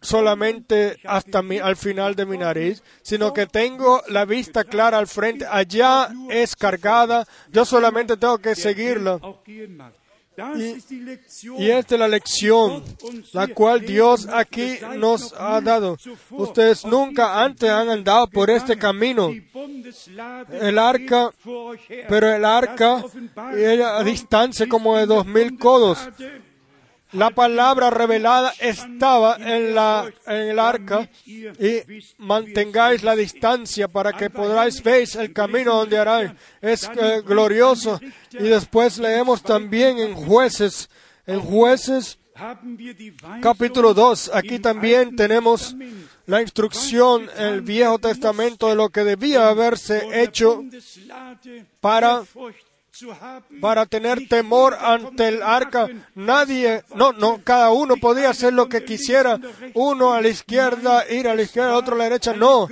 Speaker 1: solamente hasta mi, al final de mi nariz, sino que tengo la vista clara al frente. Allá es cargada, yo solamente tengo que seguirla. Y- esta es la lección, la cual Dios aquí nos ha dado. Ustedes nunca antes han andado por este camino. El arca, pero el arca, ella a distancia como de dos mil codos. La palabra revelada estaba en, la, en el arca y mantengáis la distancia para que podáis ver el camino donde haráis. Es eh, glorioso. Y después leemos también en jueces, en jueces capítulo 2. Aquí también tenemos la instrucción el Viejo Testamento de lo que debía haberse hecho para para tener temor ante el arca. Nadie, no, no, cada uno podía hacer lo que quisiera. Uno a la izquierda, ir a la izquierda, otro a la derecha. No,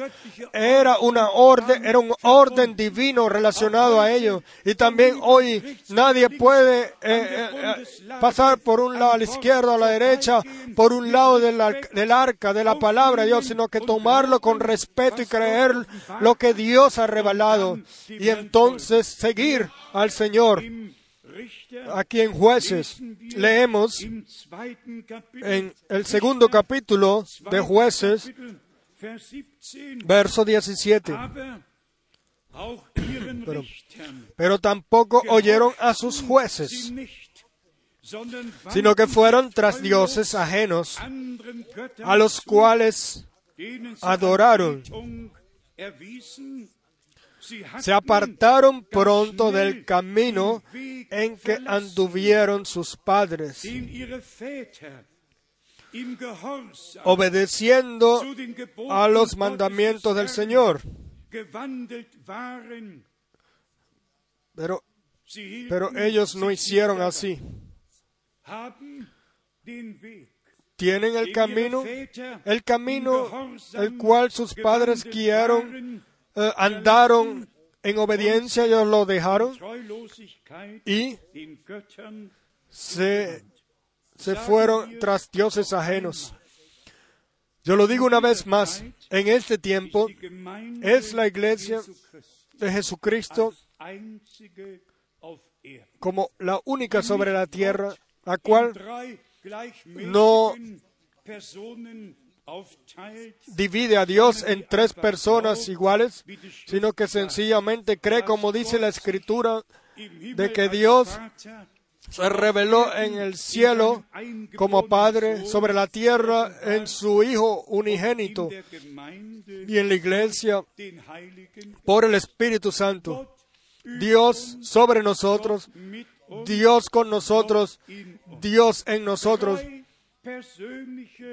Speaker 1: era una orden, era un orden divino relacionado a ello. Y también hoy nadie puede eh, eh, eh, pasar por un lado a la izquierda o a la derecha, por un lado del, del arca, de la palabra de Dios, sino que tomarlo con respeto y creer lo que Dios ha revelado. Y entonces seguir al Señor. Aquí en jueces leemos en el segundo capítulo de jueces,
Speaker 2: Kapitel, Vers 17,
Speaker 1: verso 17.
Speaker 2: aber auch ihren Richtern
Speaker 1: Pero tampoco oyeron a sus jueces, sino que fueron tras dioses ajenos, a los cuales adoraron. Se apartaron pronto del camino en que anduvieron sus padres, obedeciendo a los mandamientos del Señor. Pero, pero ellos no hicieron así. Tienen el camino, el camino el cual sus padres guiaron, eh, andaron en obediencia, ellos lo dejaron y se, se fueron tras dioses ajenos. Yo lo digo una vez más, en este tiempo es la iglesia de Jesucristo como la única sobre la tierra, la cual no divide a Dios en tres personas iguales, sino que sencillamente cree, como dice la Escritura, de que Dios se reveló en el cielo como Padre, sobre la tierra en su Hijo unigénito y en la iglesia por el Espíritu Santo. Dios sobre nosotros, Dios con nosotros. Dios en nosotros.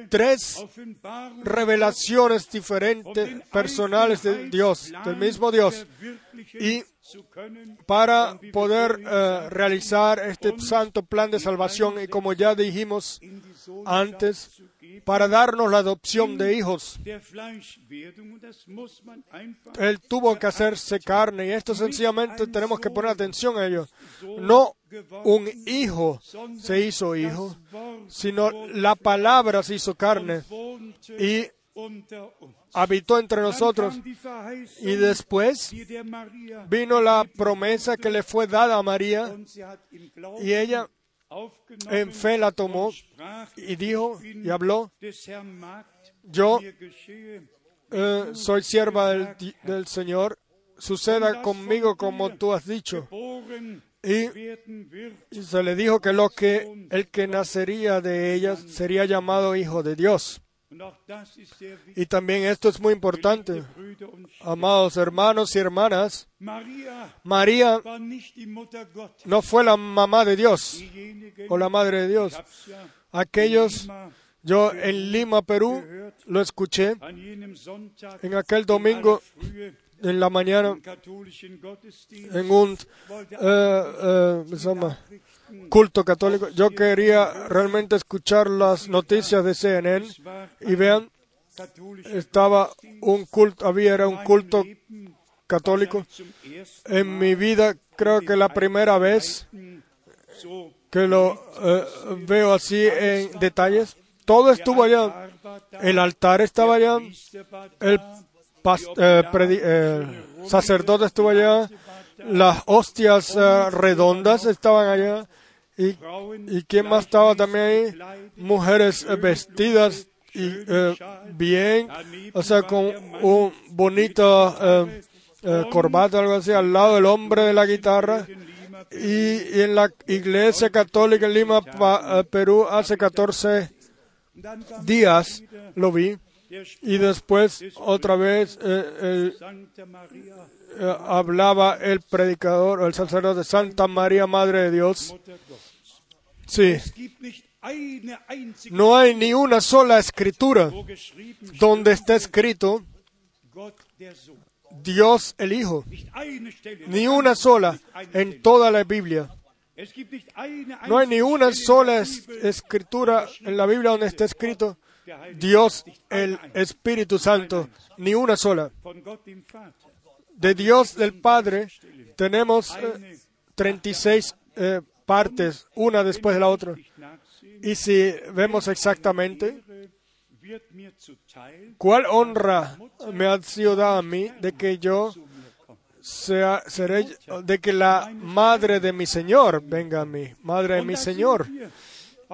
Speaker 1: Tres revelaciones diferentes, personales de Dios, del mismo Dios. Y para poder eh, realizar este santo plan de salvación y como ya dijimos antes, para darnos la adopción de hijos. Él tuvo que hacerse carne y esto sencillamente tenemos que poner atención a ello. No un hijo se hizo hijo, sino la palabra se hizo carne y habitó entre nosotros. Y después vino la promesa que le fue dada a María y ella en fe la tomó y dijo y habló, yo eh, soy sierva del, del Señor, suceda conmigo como tú has dicho. Y se le dijo que lo que el que nacería de ella sería llamado hijo de Dios. Y también esto es muy importante, amados hermanos y hermanas. María no fue la mamá de Dios o la madre de Dios. Aquellos, yo en Lima, Perú, lo escuché en aquel domingo en la mañana en un culto católico. Yo quería realmente escuchar las noticias de CNN y vean, estaba un culto, había era un culto católico. En mi vida creo que la primera vez que lo eh, veo así en detalles. Todo estuvo allá. El altar estaba allá. El eh, eh, sacerdote estuvo allá. Las hostias redondas estaban allá. Y, ¿Y quién más estaba también ahí? Mujeres eh, vestidas y eh, bien, o sea, con un bonito eh, eh, corbata, algo así, al lado del hombre de la guitarra. Y, en la iglesia católica en Lima, Perú, hace 14
Speaker 2: dann kam
Speaker 1: días lo vi. Y después otra vez hablaba el predicador el sacerdote Santa María, Madre de Dios. Sí, no hay ni una sola escritura donde está escrito. Dios el Hijo. Ni una sola en toda la Biblia. No hay ni una sola escritura en la Biblia donde está escrito Dios el. Espíritu Santo. Ni una sola. De Dios del Padre tenemos eh, 36 eh, partes, una después de la otra. Y si vemos exactamente cuál honra me ha sido dada a mí de que yo sea, seré, de que la madre de mi Señor venga a mí, madre de mi Señor.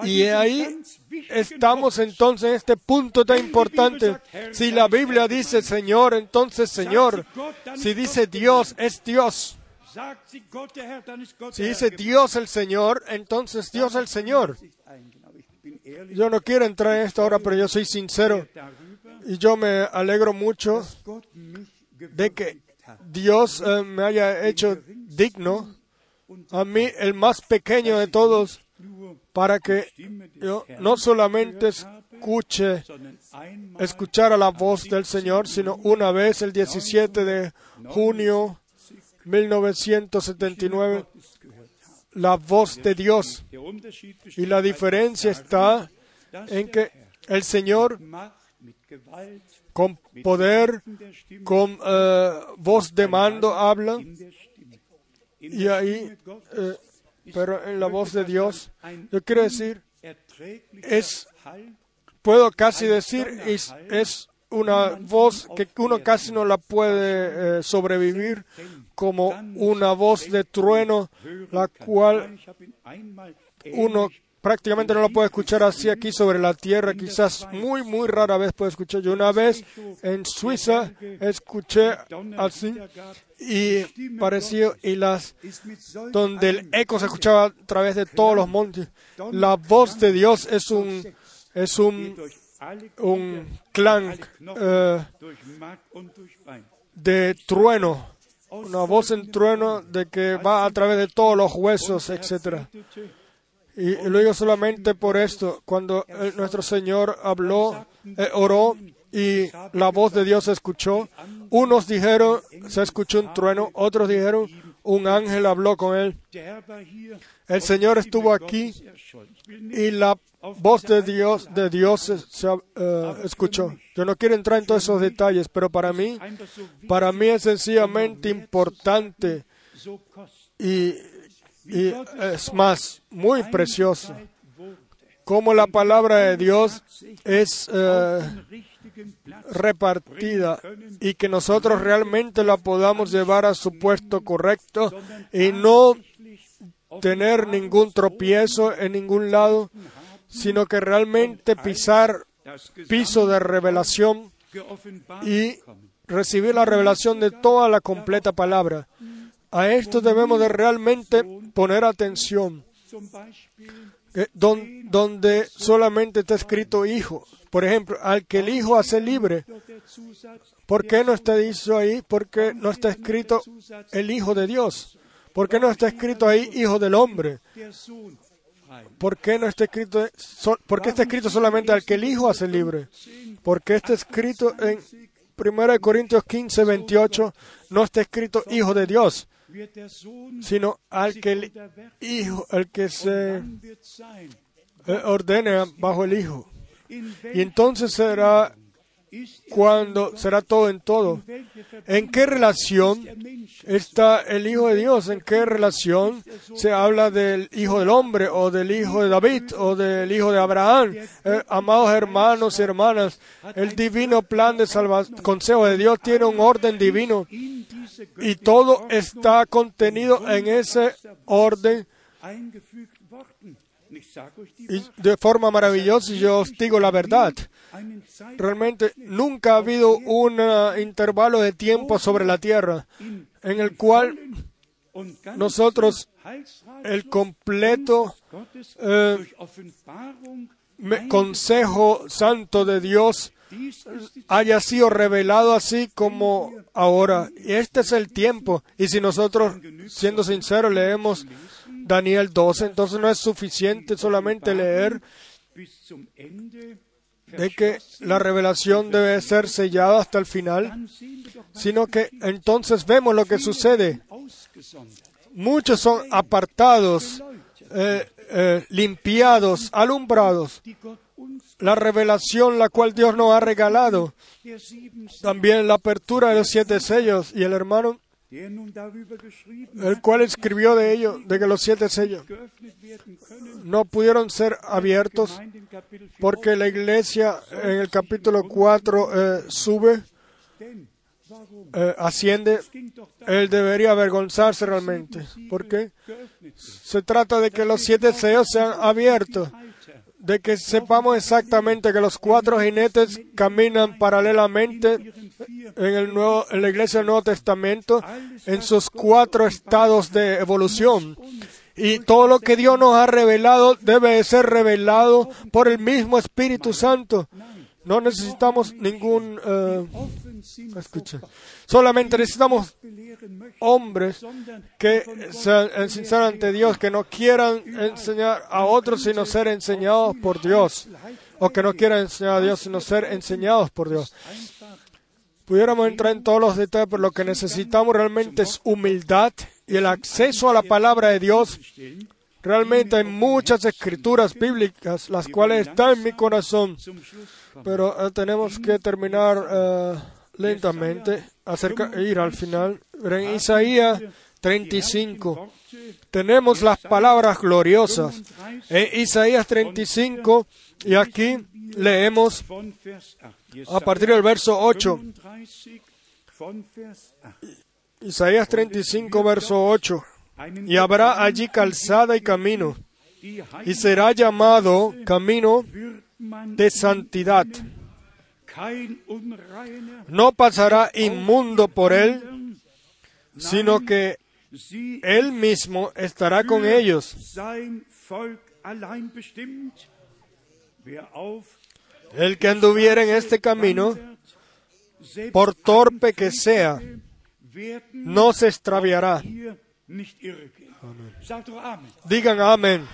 Speaker 1: Y ahí estamos entonces en este punto tan importante. Si la Biblia dice Señor, entonces Señor. Si dice Dios, es Dios. Si dice Dios el Señor, entonces Dios el Señor. Yo no quiero entrar en esto ahora, pero yo soy sincero. Y yo me alegro mucho de que Dios eh, me haya hecho digno, a mí el más pequeño de todos, para que yo no solamente escuche, escuchara la voz del Señor, sino una vez el 17 de junio 1979, la voz de Dios. Y la diferencia está en que el Señor con poder, con eh, voz de mando habla. Y ahí, eh, pero en la voz de Dios, yo quiero decir, es, puedo casi decir, es, una voz que uno casi no la puede eh, sobrevivir como una voz de trueno, la cual uno prácticamente no lo puede escuchar así aquí sobre la tierra, quizás muy, muy rara vez puede escuchar. Yo una vez en Suiza escuché así y pareció, y las, donde el eco se escuchaba a través de todos los montes. La voz de Dios es un, es un, un clan eh, de trueno, una voz en trueno de que va a través de todos los huesos, etcétera. Y lo digo solamente por esto. Cuando eh, nuestro Señor habló, eh, oró y la voz de Dios se escuchó, unos dijeron, se escuchó un trueno, otros dijeron, un ángel habló con él. El Señor estuvo aquí y la voz de Dios, de Dios se, eh, escuchó. Yo no quiero entrar en todos esos detalles, pero para mí, para mí es sencillamente importante y y es más, muy precioso, como la palabra de Dios es eh, repartida y que nosotros realmente la podamos llevar a su puesto correcto y no tener ningún tropiezo en ningún lado, sino que realmente pisar piso de revelación y recibir la revelación de toda la completa palabra. A esto debemos de realmente poner atención. donde solamente está escrito hijo. Por ejemplo, al que el hijo hace libre. ¿Por qué no está dicho ahí? Porque no está escrito el hijo de Dios. ¿Por qué no está escrito ahí hijo del hombre? ¿Por qué no está escrito, por qué está escrito solamente al que el hijo hace libre? Porque está escrito en 1 Corintios 15, 28, no está escrito hijo de Dios, sino al que el hijo, el que se eh, ordene bajo el hijo. Y entonces será cuando será todo en todo. ¿En qué relación está el Hijo de Dios? ¿En qué relación se habla del Hijo del Hombre o del Hijo de David o del Hijo de Abraham? Eh, amados hermanos y hermanas, el divino plan de salvación, consejo de Dios tiene un orden divino y todo está contenido en ese orden y de forma maravillosa, yo os digo la verdad. Realmente nunca ha habido un uh, intervalo de tiempo sobre la tierra en el cual nosotros el completo eh, consejo santo de Dios haya sido revelado así como ahora. Y este es el tiempo. Y si nosotros, siendo sinceros, leemos Daniel 12, entonces no es suficiente solamente leer de que la revelación debe ser sellada hasta el final, sino que entonces vemos lo que sucede. Muchos son apartados, eh, eh, limpiados, alumbrados. La revelación la cual Dios nos ha regalado. También la apertura de los siete sellos. Y el hermano el cual escribió de ello, de que los siete sellos no pudieron ser abiertos porque la iglesia en el capítulo 4 eh, sube eh, asciende, él debería avergonzarse realmente. ¿Por qué? Se trata de que los siete sellos sean abiertos, de que sepamos exactamente que los cuatro jinetes caminan paralelamente en, el nuevo, en la iglesia del Nuevo Testamento en sus cuatro estados de evolución. Y todo lo que Dios nos ha revelado debe ser revelado por el mismo Espíritu Santo. No necesitamos ningún... eh, escucha. Solamente necesitamos hombres que sean sinceros ante Dios, que no quieran enseñar a otros sino ser enseñados por Dios, o que no quieran enseñar a Dios sino ser enseñados por Dios. Pudiéramos entrar en todos los detalles, pero lo que necesitamos realmente es humildad y el acceso a la palabra de Dios. Realmente hay muchas escrituras bíblicas, las cuales están en mi corazón, pero eh, tenemos que terminar eh, lentamente, acerca, ir al final. En Isaías 35 tenemos las palabras gloriosas. En Isaías 35, y aquí leemos a partir del verso 8. Isaías 35, verso 8. Y habrá allí calzada y camino, y será llamado camino de santidad. No pasará inmundo por él, sino que él mismo estará con ellos. El que anduviera en este camino, por torpe que sea, no se extraviará. Digan amén.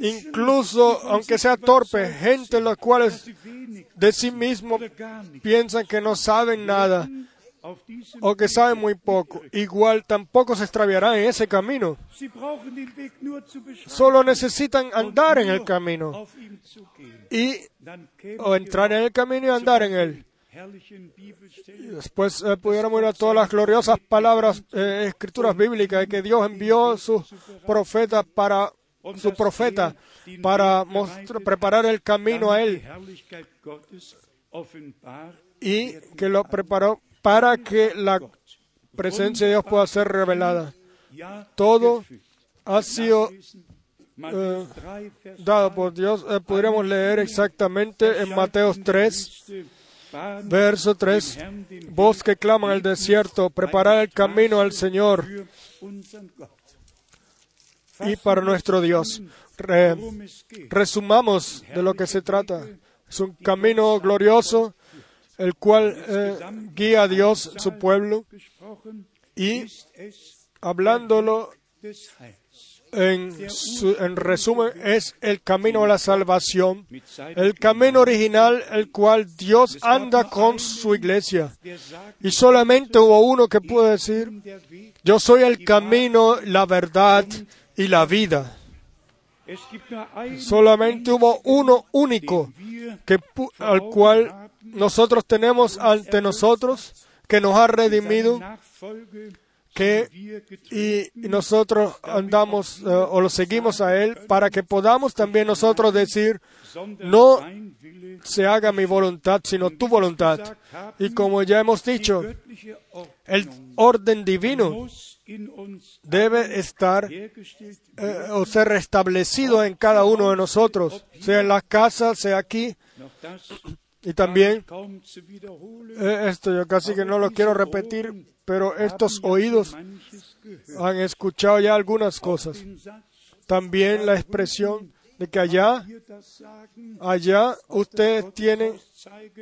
Speaker 1: Incluso aunque sea torpe, gente los cuales de sí mismo piensan que no saben nada o que saben muy poco, igual tampoco se extraviarán en ese camino. Solo necesitan andar en el camino y o entrar en el camino y andar en él. Después eh, pudiéramos ir a todas las gloriosas palabras, eh, escrituras bíblicas, que Dios envió sus profetas para para mostrar- preparar el camino a él y que lo preparó para que la presencia de Dios pueda ser revelada. Todo ha sido eh, dado por Dios. Eh, podríamos leer exactamente en Mateo 3, verso 3. Voz que clama en el desierto, preparar el camino al Señor y para nuestro Dios. Re- resumamos de lo que se trata. Es un camino glorioso, el cual eh, guía a Dios, su pueblo, y hablándolo en, en resumen, es el camino a la salvación, el camino original, el cual Dios anda con su iglesia. Y solamente hubo uno que pudo decir, yo soy el camino, la verdad y la vida. Solamente hubo uno único que, al cual nosotros tenemos ante nosotros, que nos ha redimido, que y nosotros andamos eh, o lo seguimos a Él para que podamos también nosotros decir, no se haga mi voluntad, sino tu voluntad. Y como ya hemos dicho, el orden divino debe estar eh, o ser restablecido en cada uno de nosotros, sea en la casa, sea aquí, y también, eh, esto yo casi que no lo quiero repetir, pero estos oídos han escuchado ya algunas cosas. También la expresión de que allá, allá ustedes tienen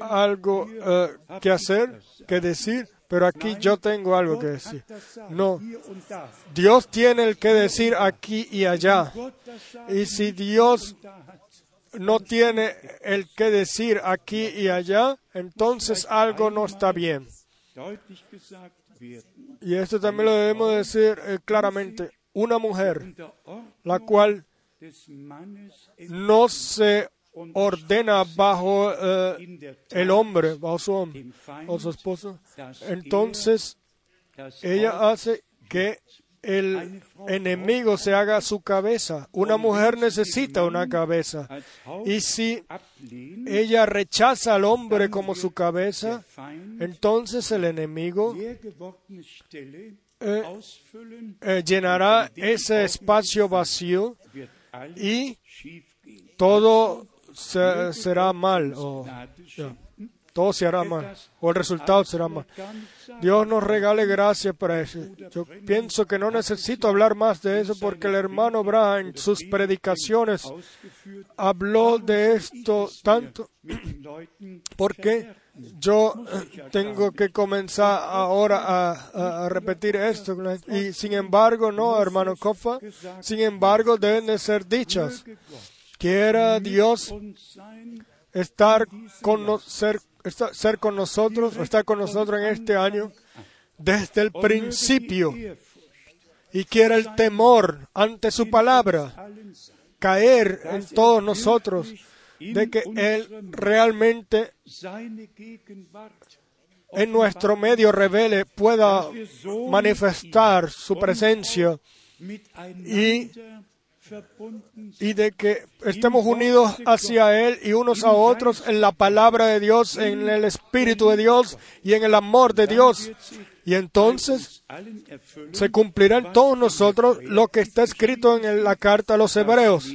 Speaker 1: algo eh, que hacer, que decir, pero aquí yo tengo algo que decir. No, Dios tiene el que decir aquí y allá. Y si Dios no tiene el que decir aquí y allá, entonces algo no está bien. Y esto también lo debemos decir eh, claramente. Una mujer, la cual no se ordena bajo eh, el hombre, bajo su hombre o su esposo, entonces ella hace que el enemigo se haga su cabeza. Una mujer necesita una cabeza. Y si ella rechaza al hombre como su cabeza, entonces el enemigo eh, eh, llenará ese espacio vacío y todo se- será mal. Todo se hará mal. O el resultado será mal. Dios nos regale gracias para eso. Yo pienso que no necesito hablar más de eso porque el hermano Braham en sus predicaciones habló de esto tanto [CLEARS THROAT] porque yo eh, tengo que comenzar ahora a, repetir esto. Y sin embargo, no, hermano Kofa, sin embargo deben de ser dichas. Quiera Dios estar con, ser, esta- ser con nosotros, estar con nosotros en este año desde el principio. Y quiera el temor ante su palabra caer en todos nosotros de que Él realmente en nuestro medio revele, pueda manifestar su presencia y, y de que estemos unidos hacia Él y unos a otros en la palabra de Dios, en el Espíritu de Dios y en el amor de Dios. Y entonces se cumplirá en todos nosotros lo que está escrito en la carta a los hebreos.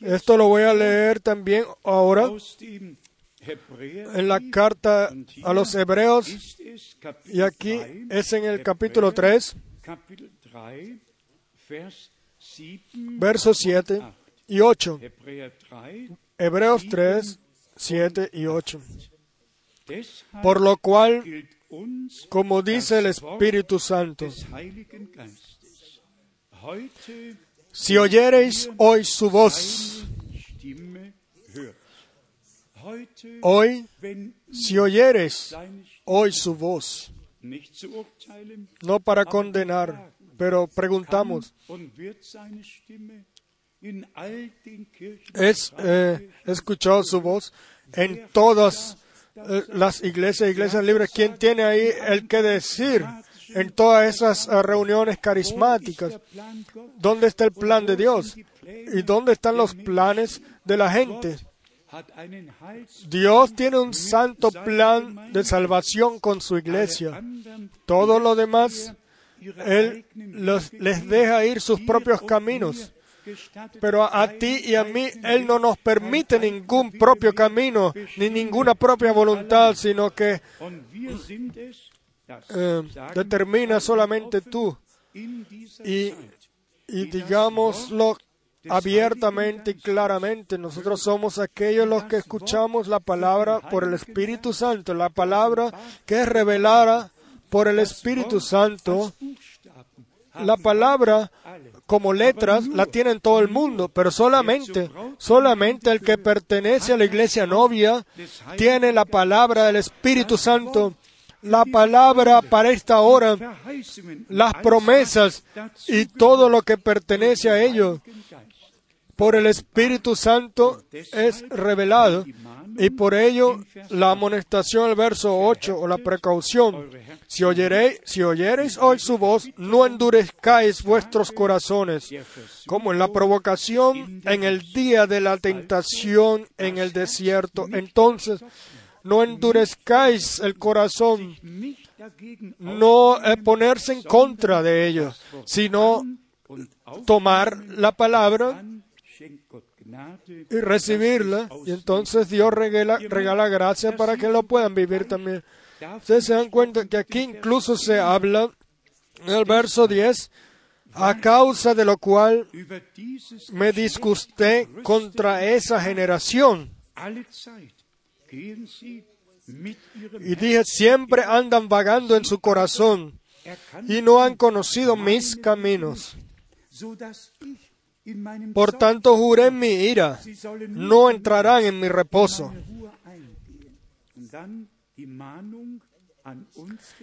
Speaker 1: Esto lo voy a leer también ahora en la carta a los hebreos y aquí es en el capítulo 3, versos 7 y 8. Hebreos 3, 7 y 8. Por lo cual, como dice el Espíritu Santo, si oyereis hoy su voz, hoy, si oyereis hoy su voz, no para condenar, pero preguntamos, ¿es eh, escuchado su voz en todas eh, las iglesias, iglesias libres? ¿Quién tiene ahí el que decir en todas esas eh, reuniones carismáticas? ¿Dónde está el plan de Dios? ¿Y dónde están los planes de la gente? Dios tiene un santo plan de salvación con su iglesia. Todo lo demás, Él les deja ir sus propios caminos. Pero a, ti y a mí, Él no nos permite ningún propio camino, ni ninguna propia voluntad, sino que eh, determina solamente tú. Y digámoslo abiertamente y claramente, nosotros somos aquellos los que escuchamos la palabra por el Espíritu Santo, la palabra que es revelada por el Espíritu Santo. La palabra como letras la tiene todo el mundo, pero solamente, solamente el que pertenece a la iglesia novia tiene la palabra del Espíritu Santo. La palabra para esta hora, las promesas y todo lo que pertenece a ello por el Espíritu Santo es revelado y por ello la amonestación del verso 8 o la precaución. Si oyereis, si oyereis hoy su voz, no endurezcáis vuestros corazones, como en la provocación en el día de la tentación en el desierto. Entonces, no endurezcáis el corazón, no eh, ponerse en contra de ellos, sino tomar la palabra y recibirla, y entonces Dios regala, regala gracia para que lo puedan vivir también. Ustedes se dan cuenta que aquí incluso se habla en el verso 10, a causa de lo cual me disgusté contra esa generación. Y dije, siempre andan vagando en su corazón y no han conocido mis caminos. Por tanto juré en mi ira, no entrarán en mi reposo.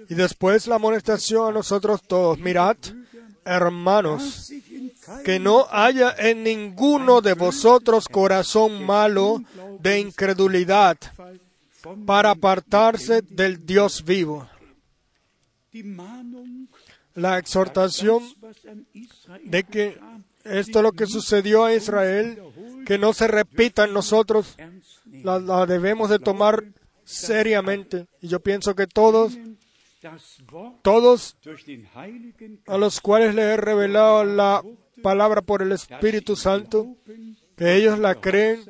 Speaker 1: Y después la amonestación a nosotros todos. Mirad, hermanos, que no haya en ninguno de vosotros corazón malo de incredulidad para apartarse del Dios vivo. la exhortación de que esto es lo que sucedió a Israel, que no se repita en nosotros, la, debemos de tomar seriamente. Y yo pienso que todos, todos a los cuales le he revelado la palabra por el Espíritu Santo, que ellos la creen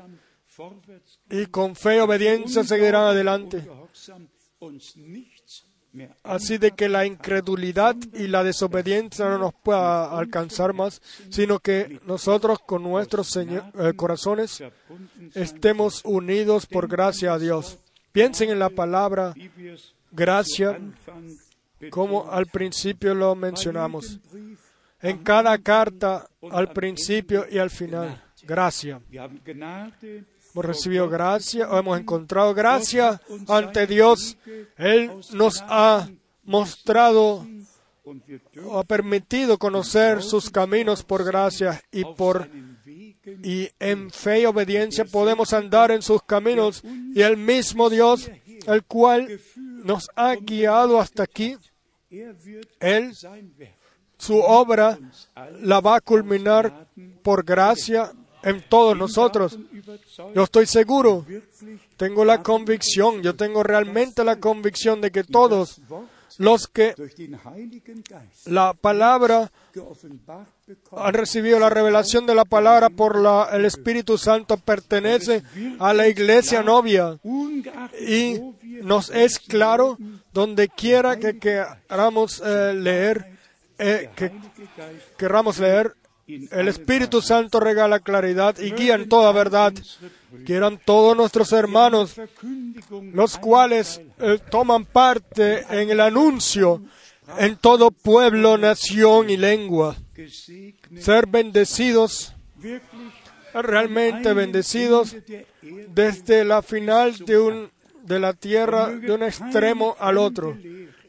Speaker 1: y con fe y obediencia seguirán adelante. Así de que la incredulidad y la desobediencia no nos pueda alcanzar más, sino que nosotros con nuestros eh, corazones estemos unidos por gracia a Dios. Piensen en la palabra gracia, como al principio lo mencionamos. En cada carta, al principio y al final, gracia. Hemos recibido gracia hemos encontrado gracia ante Dios. Él nos ha mostrado o ha permitido conocer sus caminos por gracia y por y en fe y obediencia podemos andar en sus caminos y el mismo Dios el cual nos ha guiado hasta aquí él su obra la va a culminar por gracia en todos nosotros. Yo estoy seguro, tengo la convicción, yo tengo realmente la convicción de que todos los que la palabra han recibido la revelación de la palabra por la, el Espíritu Santo pertenecen a la iglesia novia y nos es claro donde quiera que queramos eh, leer eh, que queramos leer el Espíritu Santo regala claridad y guía en toda verdad. Quieran todos nuestros hermanos, los cuales eh, toman parte en el anuncio en todo pueblo, nación y lengua. Ser bendecidos, realmente bendecidos desde la final de, un, de la tierra, de un extremo al otro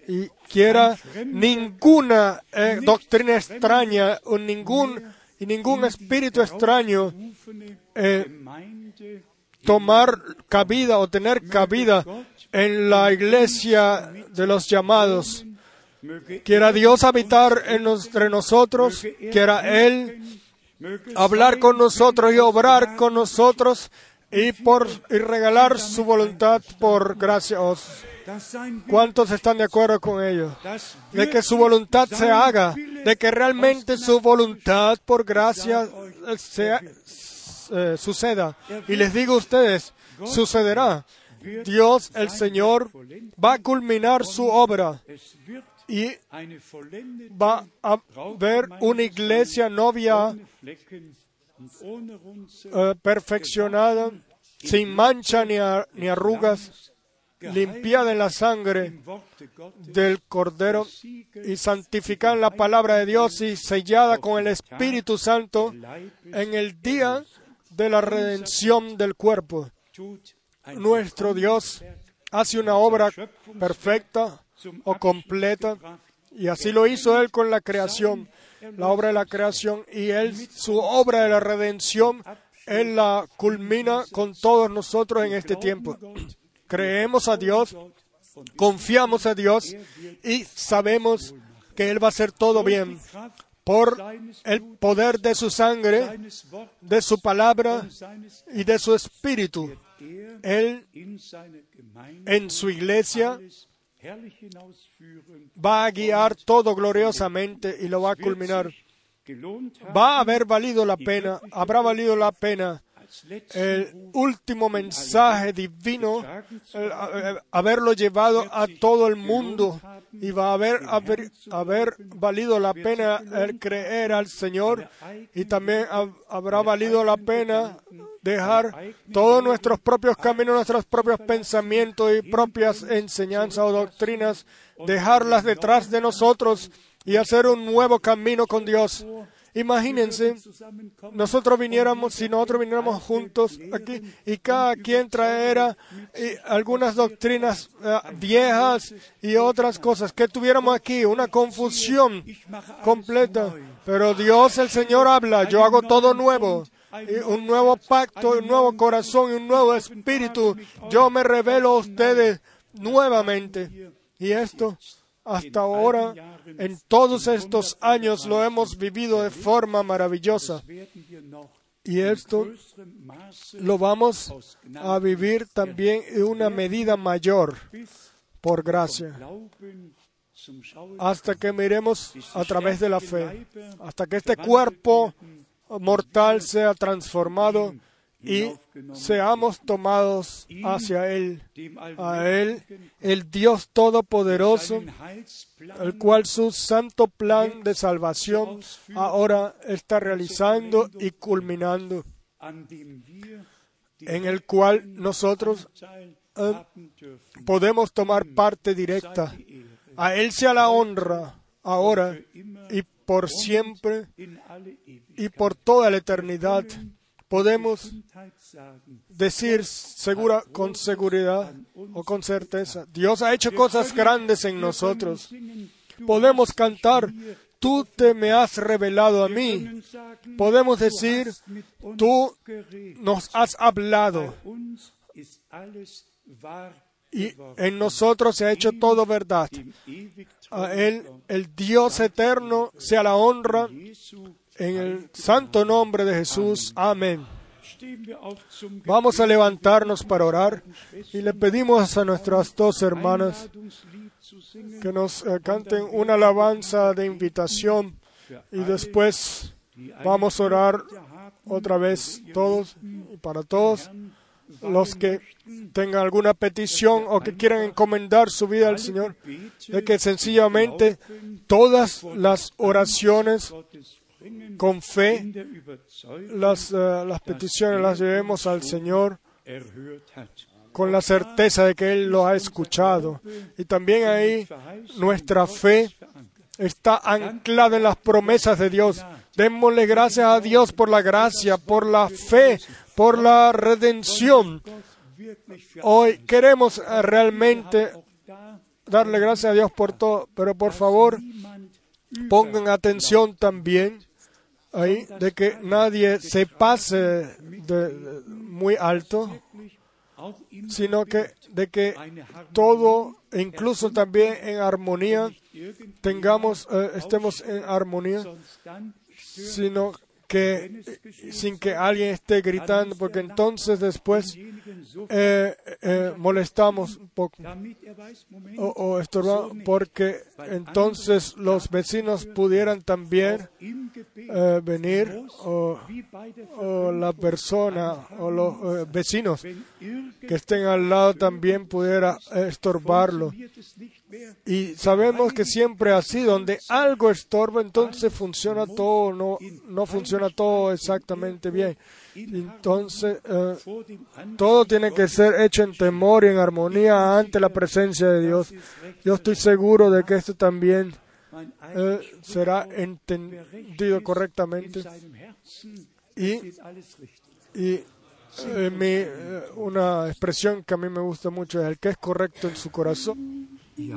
Speaker 1: y quiera ninguna eh, doctrina extraña o ningún, y ningún espíritu extraño eh, tomar cabida o tener cabida en la iglesia de los llamados. Quiera Dios habitar entre nosotros, quiera Él hablar con nosotros y obrar con nosotros y, por, y regalar su voluntad por gracia. ¿Cuántos están de acuerdo con ello? De que su voluntad se haga, de que realmente su voluntad por gracia sea, eh, suceda. Y les digo a ustedes, sucederá. Dios, el Señor, va a culminar su obra y va a ver una iglesia novia eh, perfeccionada, sin mancha ni, ni arrugas, limpiada en la sangre del Cordero y santificada en la palabra de Dios y sellada con el Espíritu Santo en el día de la redención del cuerpo. Nuestro Dios hace una obra perfecta o completa y así lo hizo Él con la creación, la obra de la creación y Él, su obra de la redención, Él la culmina con todos nosotros en este tiempo creemos a Dios, confiamos a Dios y sabemos que Él va a hacer todo bien por el poder de su sangre, de su palabra y de su espíritu. Él en su iglesia va a guiar todo gloriosamente y lo va a culminar. Va a haber valido la pena, habrá valido la pena el último mensaje divino, haberlo llevado a todo el mundo y va a haber, haber, valido la pena el creer al Señor y también habrá valido la pena dejar todos nuestros propios caminos, nuestros propios pensamientos y propias enseñanzas o doctrinas, dejarlas detrás de nosotros y hacer un nuevo camino con Dios. Imagínense, nosotros viniéramos, si nosotros viniéramos juntos aquí y cada quien traera algunas doctrinas eh, viejas y otras cosas, que tuviéramos aquí una confusión completa. Pero Dios, el Señor, habla, yo hago todo nuevo. un nuevo pacto, un nuevo corazón y un nuevo espíritu. Yo me revelo a ustedes nuevamente. Y esto hasta ahora, en todos estos años, lo hemos vivido de forma maravillosa. Y esto lo vamos a vivir también en una medida mayor por gracia, hasta que miremos a través de la fe, hasta que este cuerpo mortal sea transformado y seamos tomados hacia Él, a Él, el Dios Todopoderoso, el cual su santo plan de salvación ahora está realizando y culminando, en el cual nosotros eh, podemos tomar parte directa. A Él sea la honra ahora y por siempre y por toda la eternidad podemos decir con seguridad o con certeza, Dios ha hecho cosas grandes en nosotros. Podemos cantar, tú te me has revelado a mí. Podemos decir, tú nos has hablado. Y en nosotros se ha hecho todo verdad. A Él, el Dios eterno, sea la honra en el santo nombre de Jesús. Amén. Vamos a levantarnos para orar y le pedimos a nuestras dos hermanas que nos eh, canten una alabanza de invitación y después vamos a orar otra vez todos y para todos los que tengan alguna petición o que quieran encomendar su vida al Señor, de que sencillamente todas las oraciones con fe las, eh, las peticiones las llevemos al Señor con la certeza de que Él lo ha escuchado. Y también ahí nuestra fe está anclada en las promesas de Dios. Démosle gracias a Dios por la gracia, por la fe, por la redención. Hoy queremos eh, realmente darle gracias a Dios por todo, pero por favor pongan atención también ahí de que nadie se pase de, muy alto, sino que de que todo, incluso también en armonía, tengamos, eh, estemos en armonía, sino que sin que alguien esté gritando, porque entonces después eh, eh, molestamos un poco o, o estorbamos, porque entonces los vecinos pudieran también eh, venir o, o, la persona o los vecinos que estén al lado también pudiera estorbarlo. Y sabemos que siempre así, donde algo estorba, entonces funciona todo, no, no funciona todo exactamente bien. Entonces, eh, todo tiene que ser hecho en temor y en armonía ante la presencia de Dios. Yo estoy seguro de que esto también eh, será entendido correctamente. Y, y eh, mi, una expresión que a mí me gusta mucho es el que es correcto en su corazón Ja.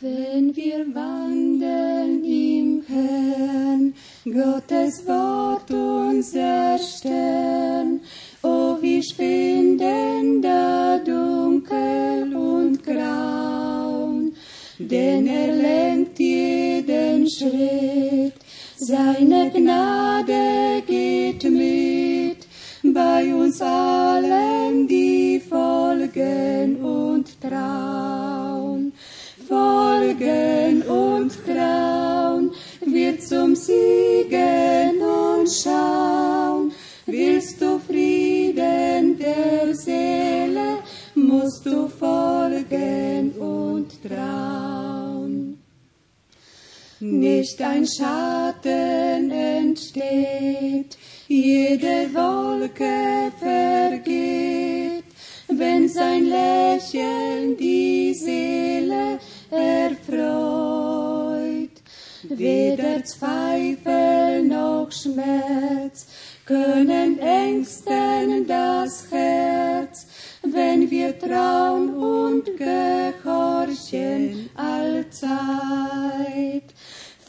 Speaker 3: Wenn wir wandeln im Herrn, Gottes Wort unser Stern, oh, wir finden da dunkel und graun, denn er lenkt jeden Schritt, seine Gnade geht mit bei uns allen, die folgen und trauen, folgen und trauen, wird zum Siegen und schauen. Willst du Frieden der Seele, musst du folgen und trauen. Nicht ein Schatten entsteht, jede Wolke vergeht, wenn sein Lächeln die Seele erfreut. Weder Zweifel noch Schmerz können ängsten das Herz, wenn wir trauen und gehorchen allzeit.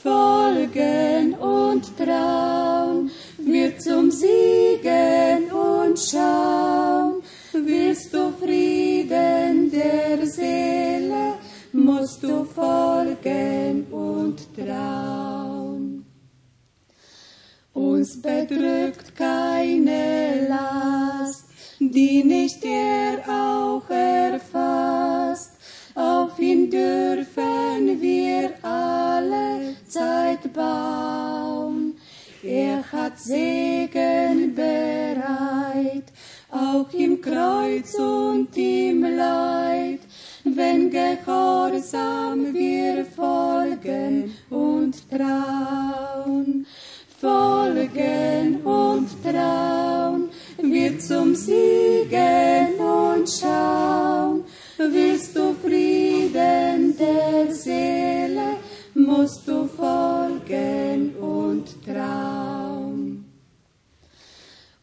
Speaker 3: Folgen und trauen zum Siegen und Schaum. Willst du Frieden der Seele, musst du folgen und trauen. Uns bedrückt keine Last, die nicht er auch erfasst. Auf ihn dürfen wir alle Zeit bauen. Er hat Segen bereit, auch im Kreuz und im Leid, wenn gehorsam wir folgen und trauen. Folgen und trauen, wir zum Siegen und schauen. Willst du Frieden der Seele, musst du folgen trauen.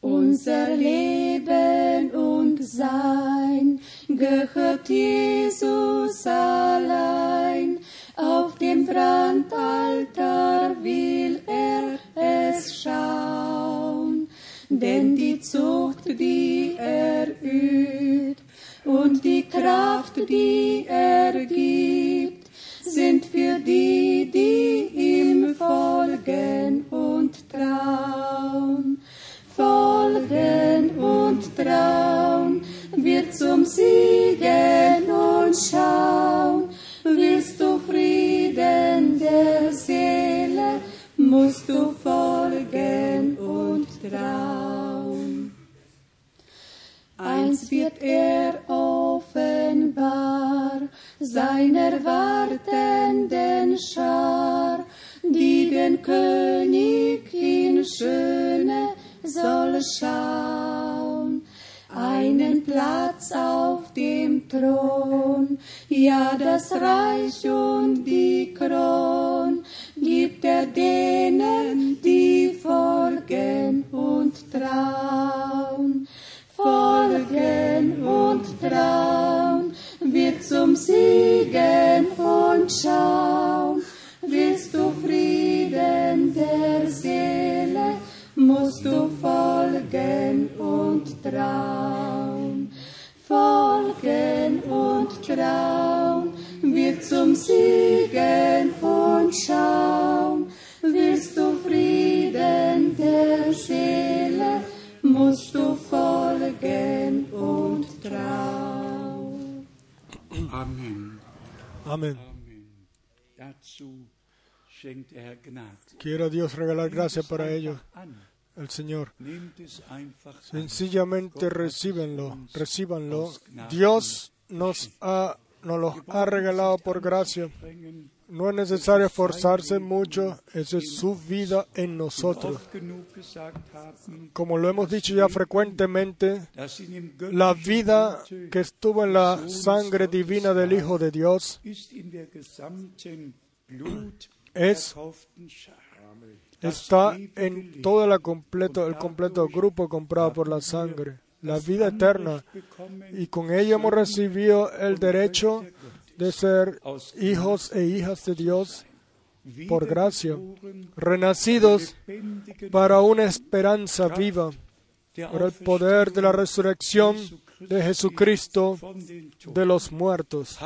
Speaker 3: Unser Leben und Sein gehört Jesus allein. Auf dem Brandaltar will er es schauen. Denn die Zucht, die er übt, und die Kraft, die er gibt, sind für die, die folgen und trauen. Folgen und trauen, wird zum Siegen und schauen. Willst du Frieden der Seele, musst du folgen und trauen. Eins wird er offenbar seiner wartenden Schar, die den König in Schöne soll schauen. Einen Platz auf dem Thron, ja das Reich und die Kron gibt er denen, die folgen und trauen folgen und trauen, wird zum Siegen und schauen. Willst du folgen und trauen. Folgen und trauen, wird zum Siegen und schauen. Willst du Frieden der Seele, musst du folgen und trauen.
Speaker 2: Amen.
Speaker 1: Amén.
Speaker 2: Amen. Dazu schenkt er Gnade.
Speaker 1: Quiera Dios regalar gracia para
Speaker 2: An.
Speaker 1: El Señor. Sencillamente recíbenlo, recíbanlo. Dios nos ha, nos los ha regalado por gracia. No es necesario esforzarse mucho, esa es su vida en nosotros. Como lo hemos dicho ya frecuentemente, la vida que estuvo en la sangre divina del Hijo de Dios Es- está en todo completo, el completo grupo comprado por la sangre, la vida eterna. Y con ello hemos recibido el derecho de ser hijos e hijas de Dios por gracia, renacidos para una esperanza viva, por el poder de la resurrección de Jesucristo de los muertos.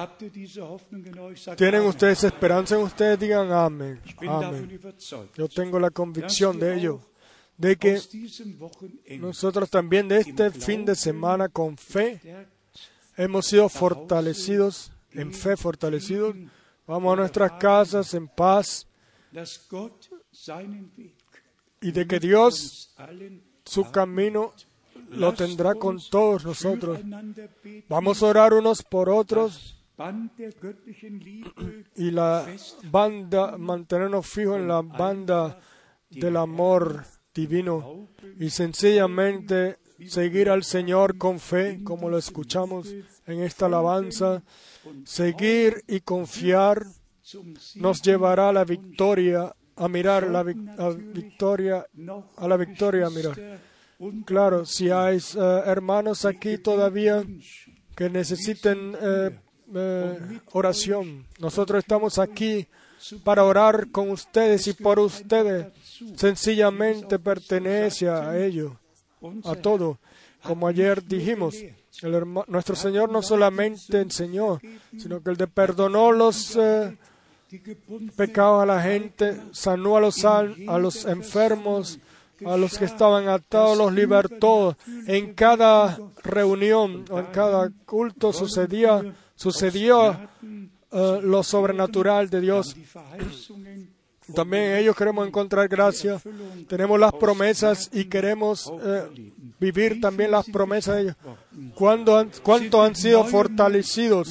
Speaker 1: ¿Tienen ustedes esperanza en ustedes? Digan amén. Amén. Yo tengo la convicción de ello, de que nosotros también de este fin de semana con fe hemos sido fortalecidos, en fe fortalecidos. Vamos a nuestras casas en paz y de que Dios su camino lo tendrá con todos nosotros. Vamos a orar unos por otros y la banda, mantenernos fijos en la banda del amor divino y sencillamente seguir al Señor con fe, como lo escuchamos en esta alabanza. Seguir y confiar nos llevará a la victoria, a mirar la vic- a victoria, a la victoria a mirar. Claro, si hay eh, hermanos aquí todavía que necesiten eh, eh, oración, nosotros estamos aquí para orar con ustedes y por ustedes. Sencillamente pertenece a ello, a todo. Como ayer dijimos, nuestro Señor no solamente enseñó, sino que Él perdonó los pecados a la gente, sanó a los enfermos, A los que estaban atados los libertó. En cada reunión en cada culto sucedía, sucedió eh, lo sobrenatural de Dios. También ellos queremos encontrar gracia. Tenemos las promesas y queremos eh, vivir también las promesas de ellos. ¿Cuánto han, cuánto han sido fortalecidos?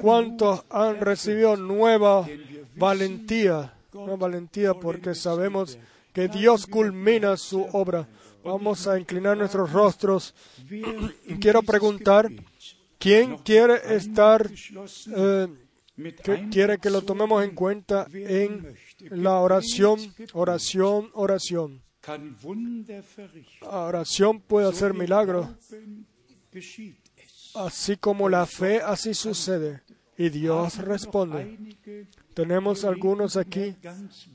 Speaker 1: ¿Cuántos han recibido nueva valentía? Nueva valentía porque sabemos que Dios culmina su obra. Vamos a inclinar nuestros rostros. Quiero preguntar, ¿quién quiere estar, eh, quiere que lo tomemos en cuenta en la oración, oración, oración? La oración puede hacer milagros. Así como la fe, así sucede. Y Dios responde. Tenemos algunos aquí,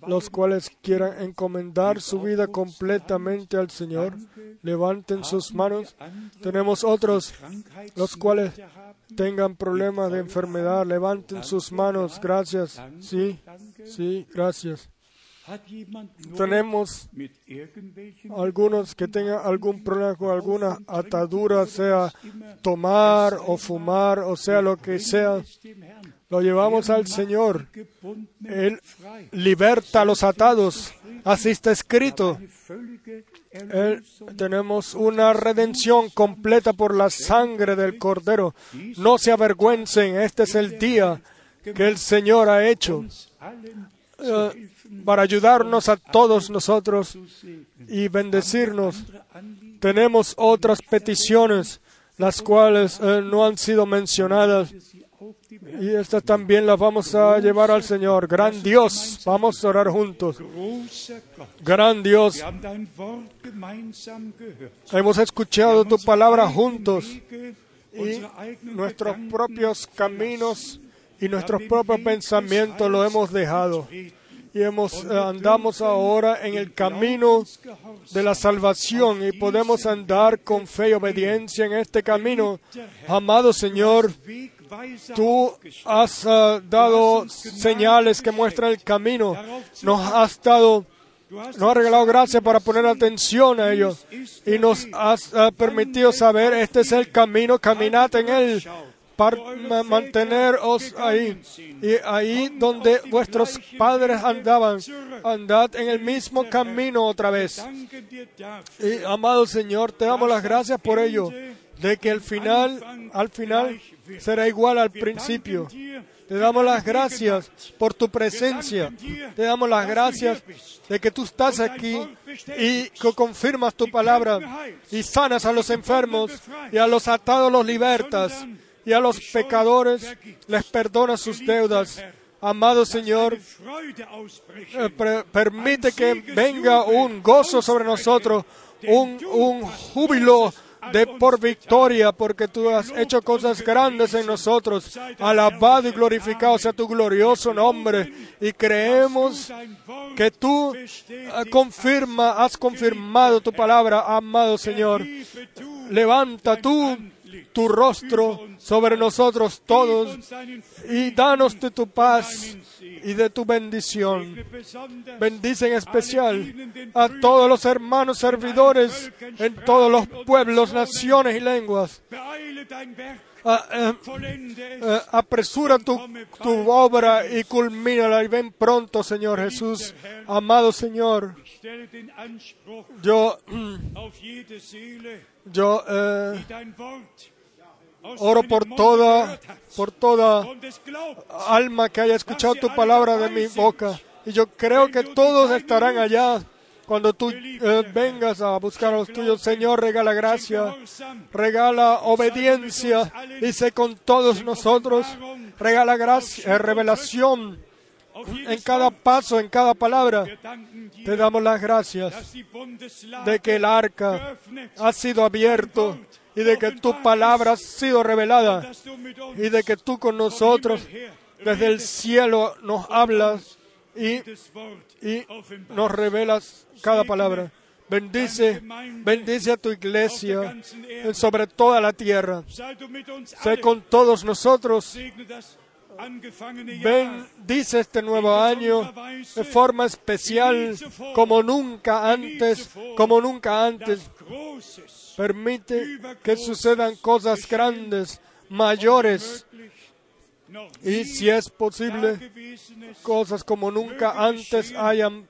Speaker 1: los cuales quieran encomendar su vida completamente al Señor. Levanten sus manos. Tenemos otros, los cuales tengan problemas de enfermedad. Levanten sus manos. Gracias. Sí, sí, gracias. Tenemos algunos que tengan algún problema con alguna atadura, sea tomar o fumar, o sea lo que sea. Lo llevamos al Señor. Él liberta a los atados. Así está escrito. tenemos una redención completa por la sangre del Cordero. No se avergüencen. Este es el día que el Señor ha hecho. Eh, para ayudarnos a todos nosotros y bendecirnos. Tenemos otras peticiones, las cuales eh, no han sido mencionadas. Y estas también las vamos a llevar al Señor. Gran Dios, vamos a orar juntos. Gran Dios, hemos escuchado tu palabra juntos y nuestros propios caminos y nuestros propios pensamientos lo hemos dejado y hemos, eh, andamos ahora en el camino de la salvación y podemos andar con fe y obediencia en este camino. Amado Señor, tú has eh, dado señales que muestran el camino. Nos has dado nos has regalado gracia para poner atención a ellos y nos has eh, permitido saber este es el camino, caminad en él para manteneros ahí. Y ahí donde vuestros padres andaban, andad en el mismo camino otra vez. Y amado Señor, te damos las gracias por ello, de que al final, al final será igual al principio. Te damos las gracias por tu presencia. Te damos las gracias de que tú estás aquí y que confirmas tu palabra y sanas a los enfermos y a los atados los libertas y a los pecadores les perdona sus deudas. Amado Señor, eh, permite que venga un gozo sobre nosotros, un, un júbilo de por victoria, porque tú has hecho cosas grandes en nosotros. Alabado y glorificado sea tu glorioso nombre. Y creemos que tú eh, confirma, has confirmado tu palabra, amado Señor. Levanta tú tu rostro sobre nosotros todos y danos de tu paz y de tu bendición. Bendice en especial a todos los hermanos servidores en todos los pueblos, naciones y lenguas. Ah, eh, eh, apresura tu, tu obra y culmínala y ven pronto, Señor Jesús. Amado Señor, yo, yo eh, oro por toda, por toda alma que haya escuchado tu palabra de mi boca. Y yo creo que todos estarán allá cuando tú eh, vengas a buscar a los tuyos. Señor, regala gracia, regala obediencia, dice con todos nosotros, regala gracia, eh, revelación en cada paso, en cada palabra. Te damos las gracias de que el arca ha sido abierto y de que tu palabra ha sido revelada y de que tú con nosotros desde el cielo nos hablas y, nos revelas cada palabra. Bendice, bendice a tu iglesia sobre toda la tierra. Sé con todos nosotros bendice este nuevo año de forma especial como nunca antes, como nunca antes. Permite que sucedan cosas grandes, mayores y si es posible, cosas como nunca antes hayan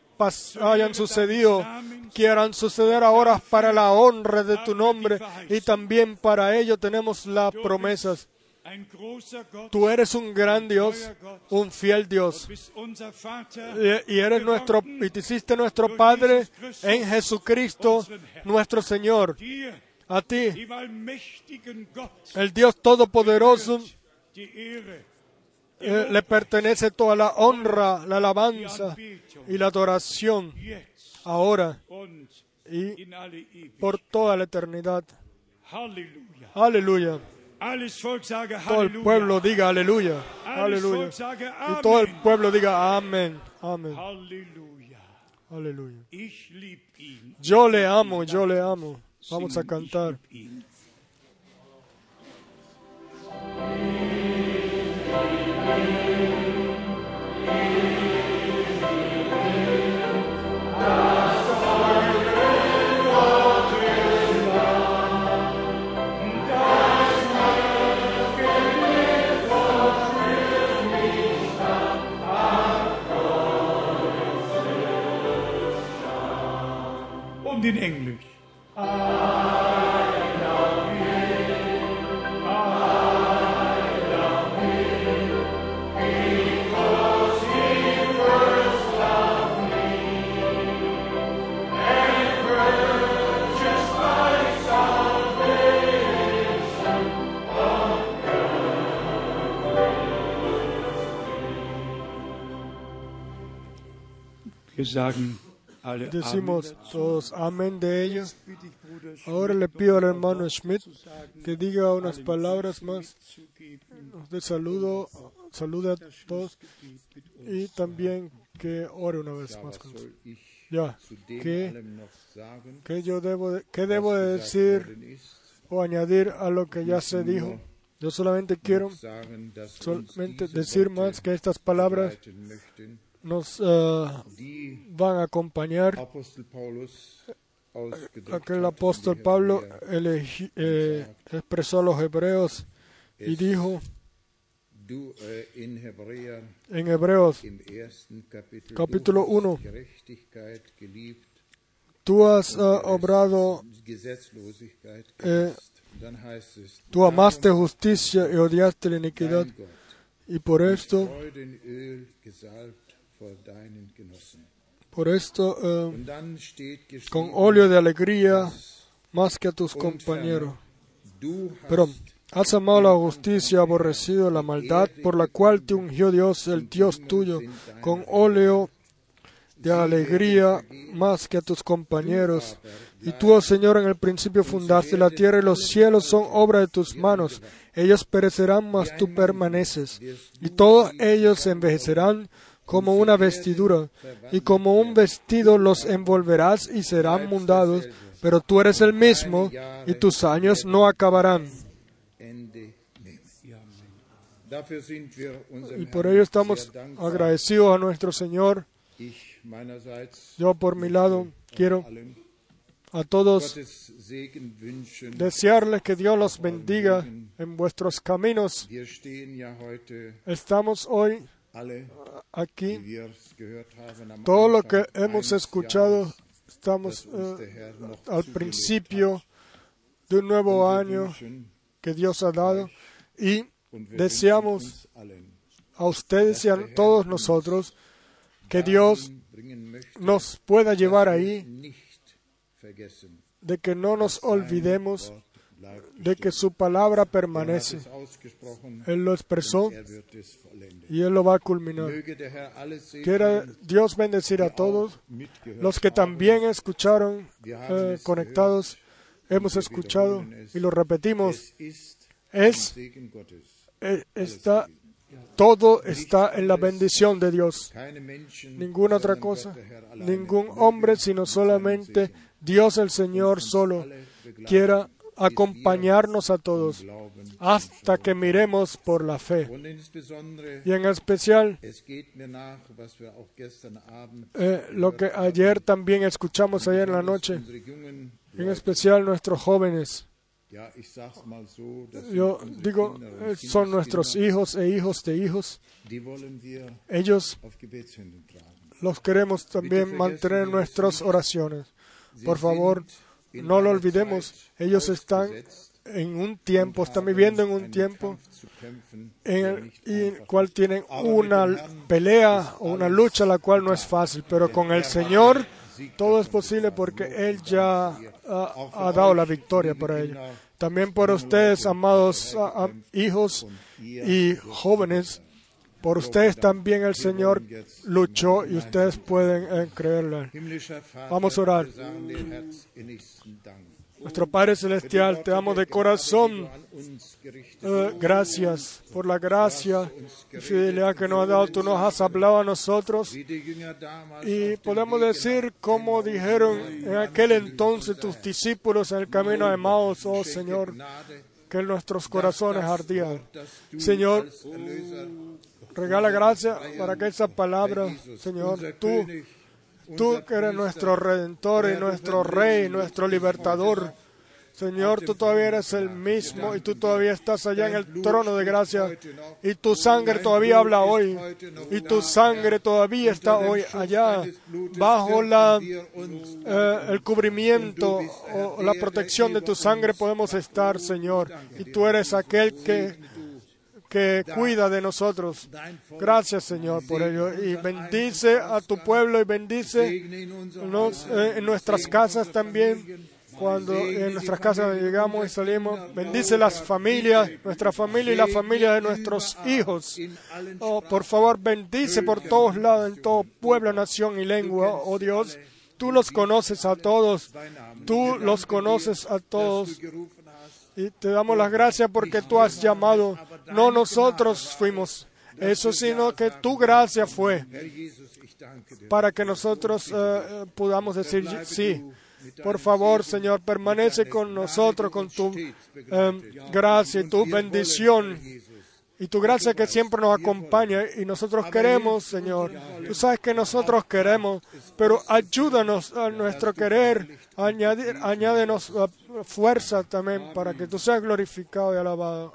Speaker 1: sucedido, quieran suceder ahora para la honra de tu nombre y también para ello tenemos las promesas. Tú eres un gran Dios, un fiel Dios. Y eres nuestro, y te hiciste nuestro Padre en Jesucristo, nuestro Señor. A ti, el Dios Todopoderoso, eh, le pertenece toda la honra, la alabanza y la adoración, ahora y por toda la eternidad. Aleluya. Todo el pueblo diga aleluya. Aleluya. Y todo el pueblo diga amén. Amén. Aleluya. Yo le amo, yo le amo. Vamos a cantar.
Speaker 2: In Englisch. Wir sagen
Speaker 1: Decimos todos amén de ello. Ahora le pido al hermano Schmidt que diga unas palabras más de saludo, salude a todos y también que ore una vez más. con. Ya, ¿qué, qué yo debo de, debo decir o añadir a lo que ya se dijo? Yo solamente quiero solamente decir más que estas palabras nos
Speaker 4: die
Speaker 1: van a acompañar aquel apóstol Pablo elegi- eh, expresó a los hebreos y dijo
Speaker 4: Hebräer
Speaker 1: en Hebreos, Capítulo
Speaker 4: du hast
Speaker 1: uno.
Speaker 4: Gerechtigkeit geliebt,
Speaker 1: tú has ah, obrado, Eh, tú amaste justicia y odiaste la iniquidad y por esto, Por esto
Speaker 4: geschrieben,
Speaker 1: con óleo de alegría más que a tus compañeros. Pero has amado la justicia, aborrecido la maldad, por la cual te ungió Dios, el Dios tuyo, con óleo de alegría más que a tus compañeros. Y tú, oh Señor, en el principio fundaste la tierra y los cielos son obra de tus manos. Ellos perecerán, mas tú permaneces. Y todos ellos se envejecerán como una vestidura, y como un vestido los envolverás y serán mundados. Pero tú eres el mismo, y tus años no acabarán. Y por ello estamos agradecidos a nuestro Señor. Yo por mi lado quiero a todos desearles que Dios los bendiga en vuestros caminos. Estamos hoy aquí. Todo lo que hemos escuchado, estamos
Speaker 4: das uns
Speaker 1: eh, al principio de un nuevo año que Dios ha dado y deseamos a ustedes y a todos nosotros que Dios nos pueda llevar ahí, de que no nos olvidemos de que su palabra
Speaker 4: Er
Speaker 1: permanece. Él lo expresó y Él lo va a culminar. Quiera Dios bendecir a todos los que también escucharon eh, conectados. Hemos escuchado y lo repetimos.
Speaker 4: Es
Speaker 1: eh, está, todo está en la bendición de Dios. Ninguna otra cosa, ningún hombre, sino solamente Dios el Señor solo quiera acompañarnos a todos hasta que miremos por la fe. Y en especial eh, lo que ayer también escuchamos ayer en la noche, en especial nuestros jóvenes. Yo digo, eh, son nuestros hijos e hijos de hijos. Ellos los queremos también mantener en nuestras oraciones. Por favor, no lo olvidemos. Ellos están en un tiempo, están viviendo en un tiempo en el cual tienen una pelea o una lucha la cual no es fácil, pero con el Señor todo es posible porque Él ya ha, dado la victoria para ello. También por ustedes, amados hijos y jóvenes, por ustedes también el Señor luchó y ustedes pueden eh,
Speaker 4: Vater,
Speaker 1: Vamos a orar. Nuestro Padre Celestial, te amo de corazón. Eh, gracias por la gracia y fidelidad que nos has dado. Tú nos has hablado a nosotros y podemos decir como dijeron en aquel entonces tus discípulos en el camino de Emmaus, oh Señor, que nuestros corazones ardían. Señor, regala gracia para que esa palabra, Señor, tú, tú que eres nuestro redentor y nuestro rey, nuestro libertador. Señor, tú todavía eres el mismo y tú todavía estás allá en el trono de gracia y tu sangre todavía habla hoy y tu sangre todavía está hoy allá bajo la, eh, el cubrimiento o la protección de tu sangre podemos estar, Señor. Y tú eres aquel que, que cuida de nosotros. Gracias, Señor, por ello. Y bendice a tu pueblo y bendice eh, en nuestras casas también. Cuando en nuestras casas llegamos y salimos, bendice las familias, nuestra familia y la familia de nuestros hijos. Oh, por favor, bendice por todos lados, en todo pueblo, nación y lengua, oh Dios. Tú los conoces a todos, tú los conoces a todos. Y te damos las gracias porque tú has llamado. No nosotros fuimos eso, sino que tu gracia fue para que nosotros eh, podamos decir sí. Por favor, Señor, permanece con nosotros con tu eh, gracia y tu bendición y tu gracia que siempre nos acompaña y nosotros queremos, Señor. Tú sabes que nosotros queremos, pero ayúdanos a nuestro querer, añadir, añádenos fuerza también para que tú seas glorificado y alabado.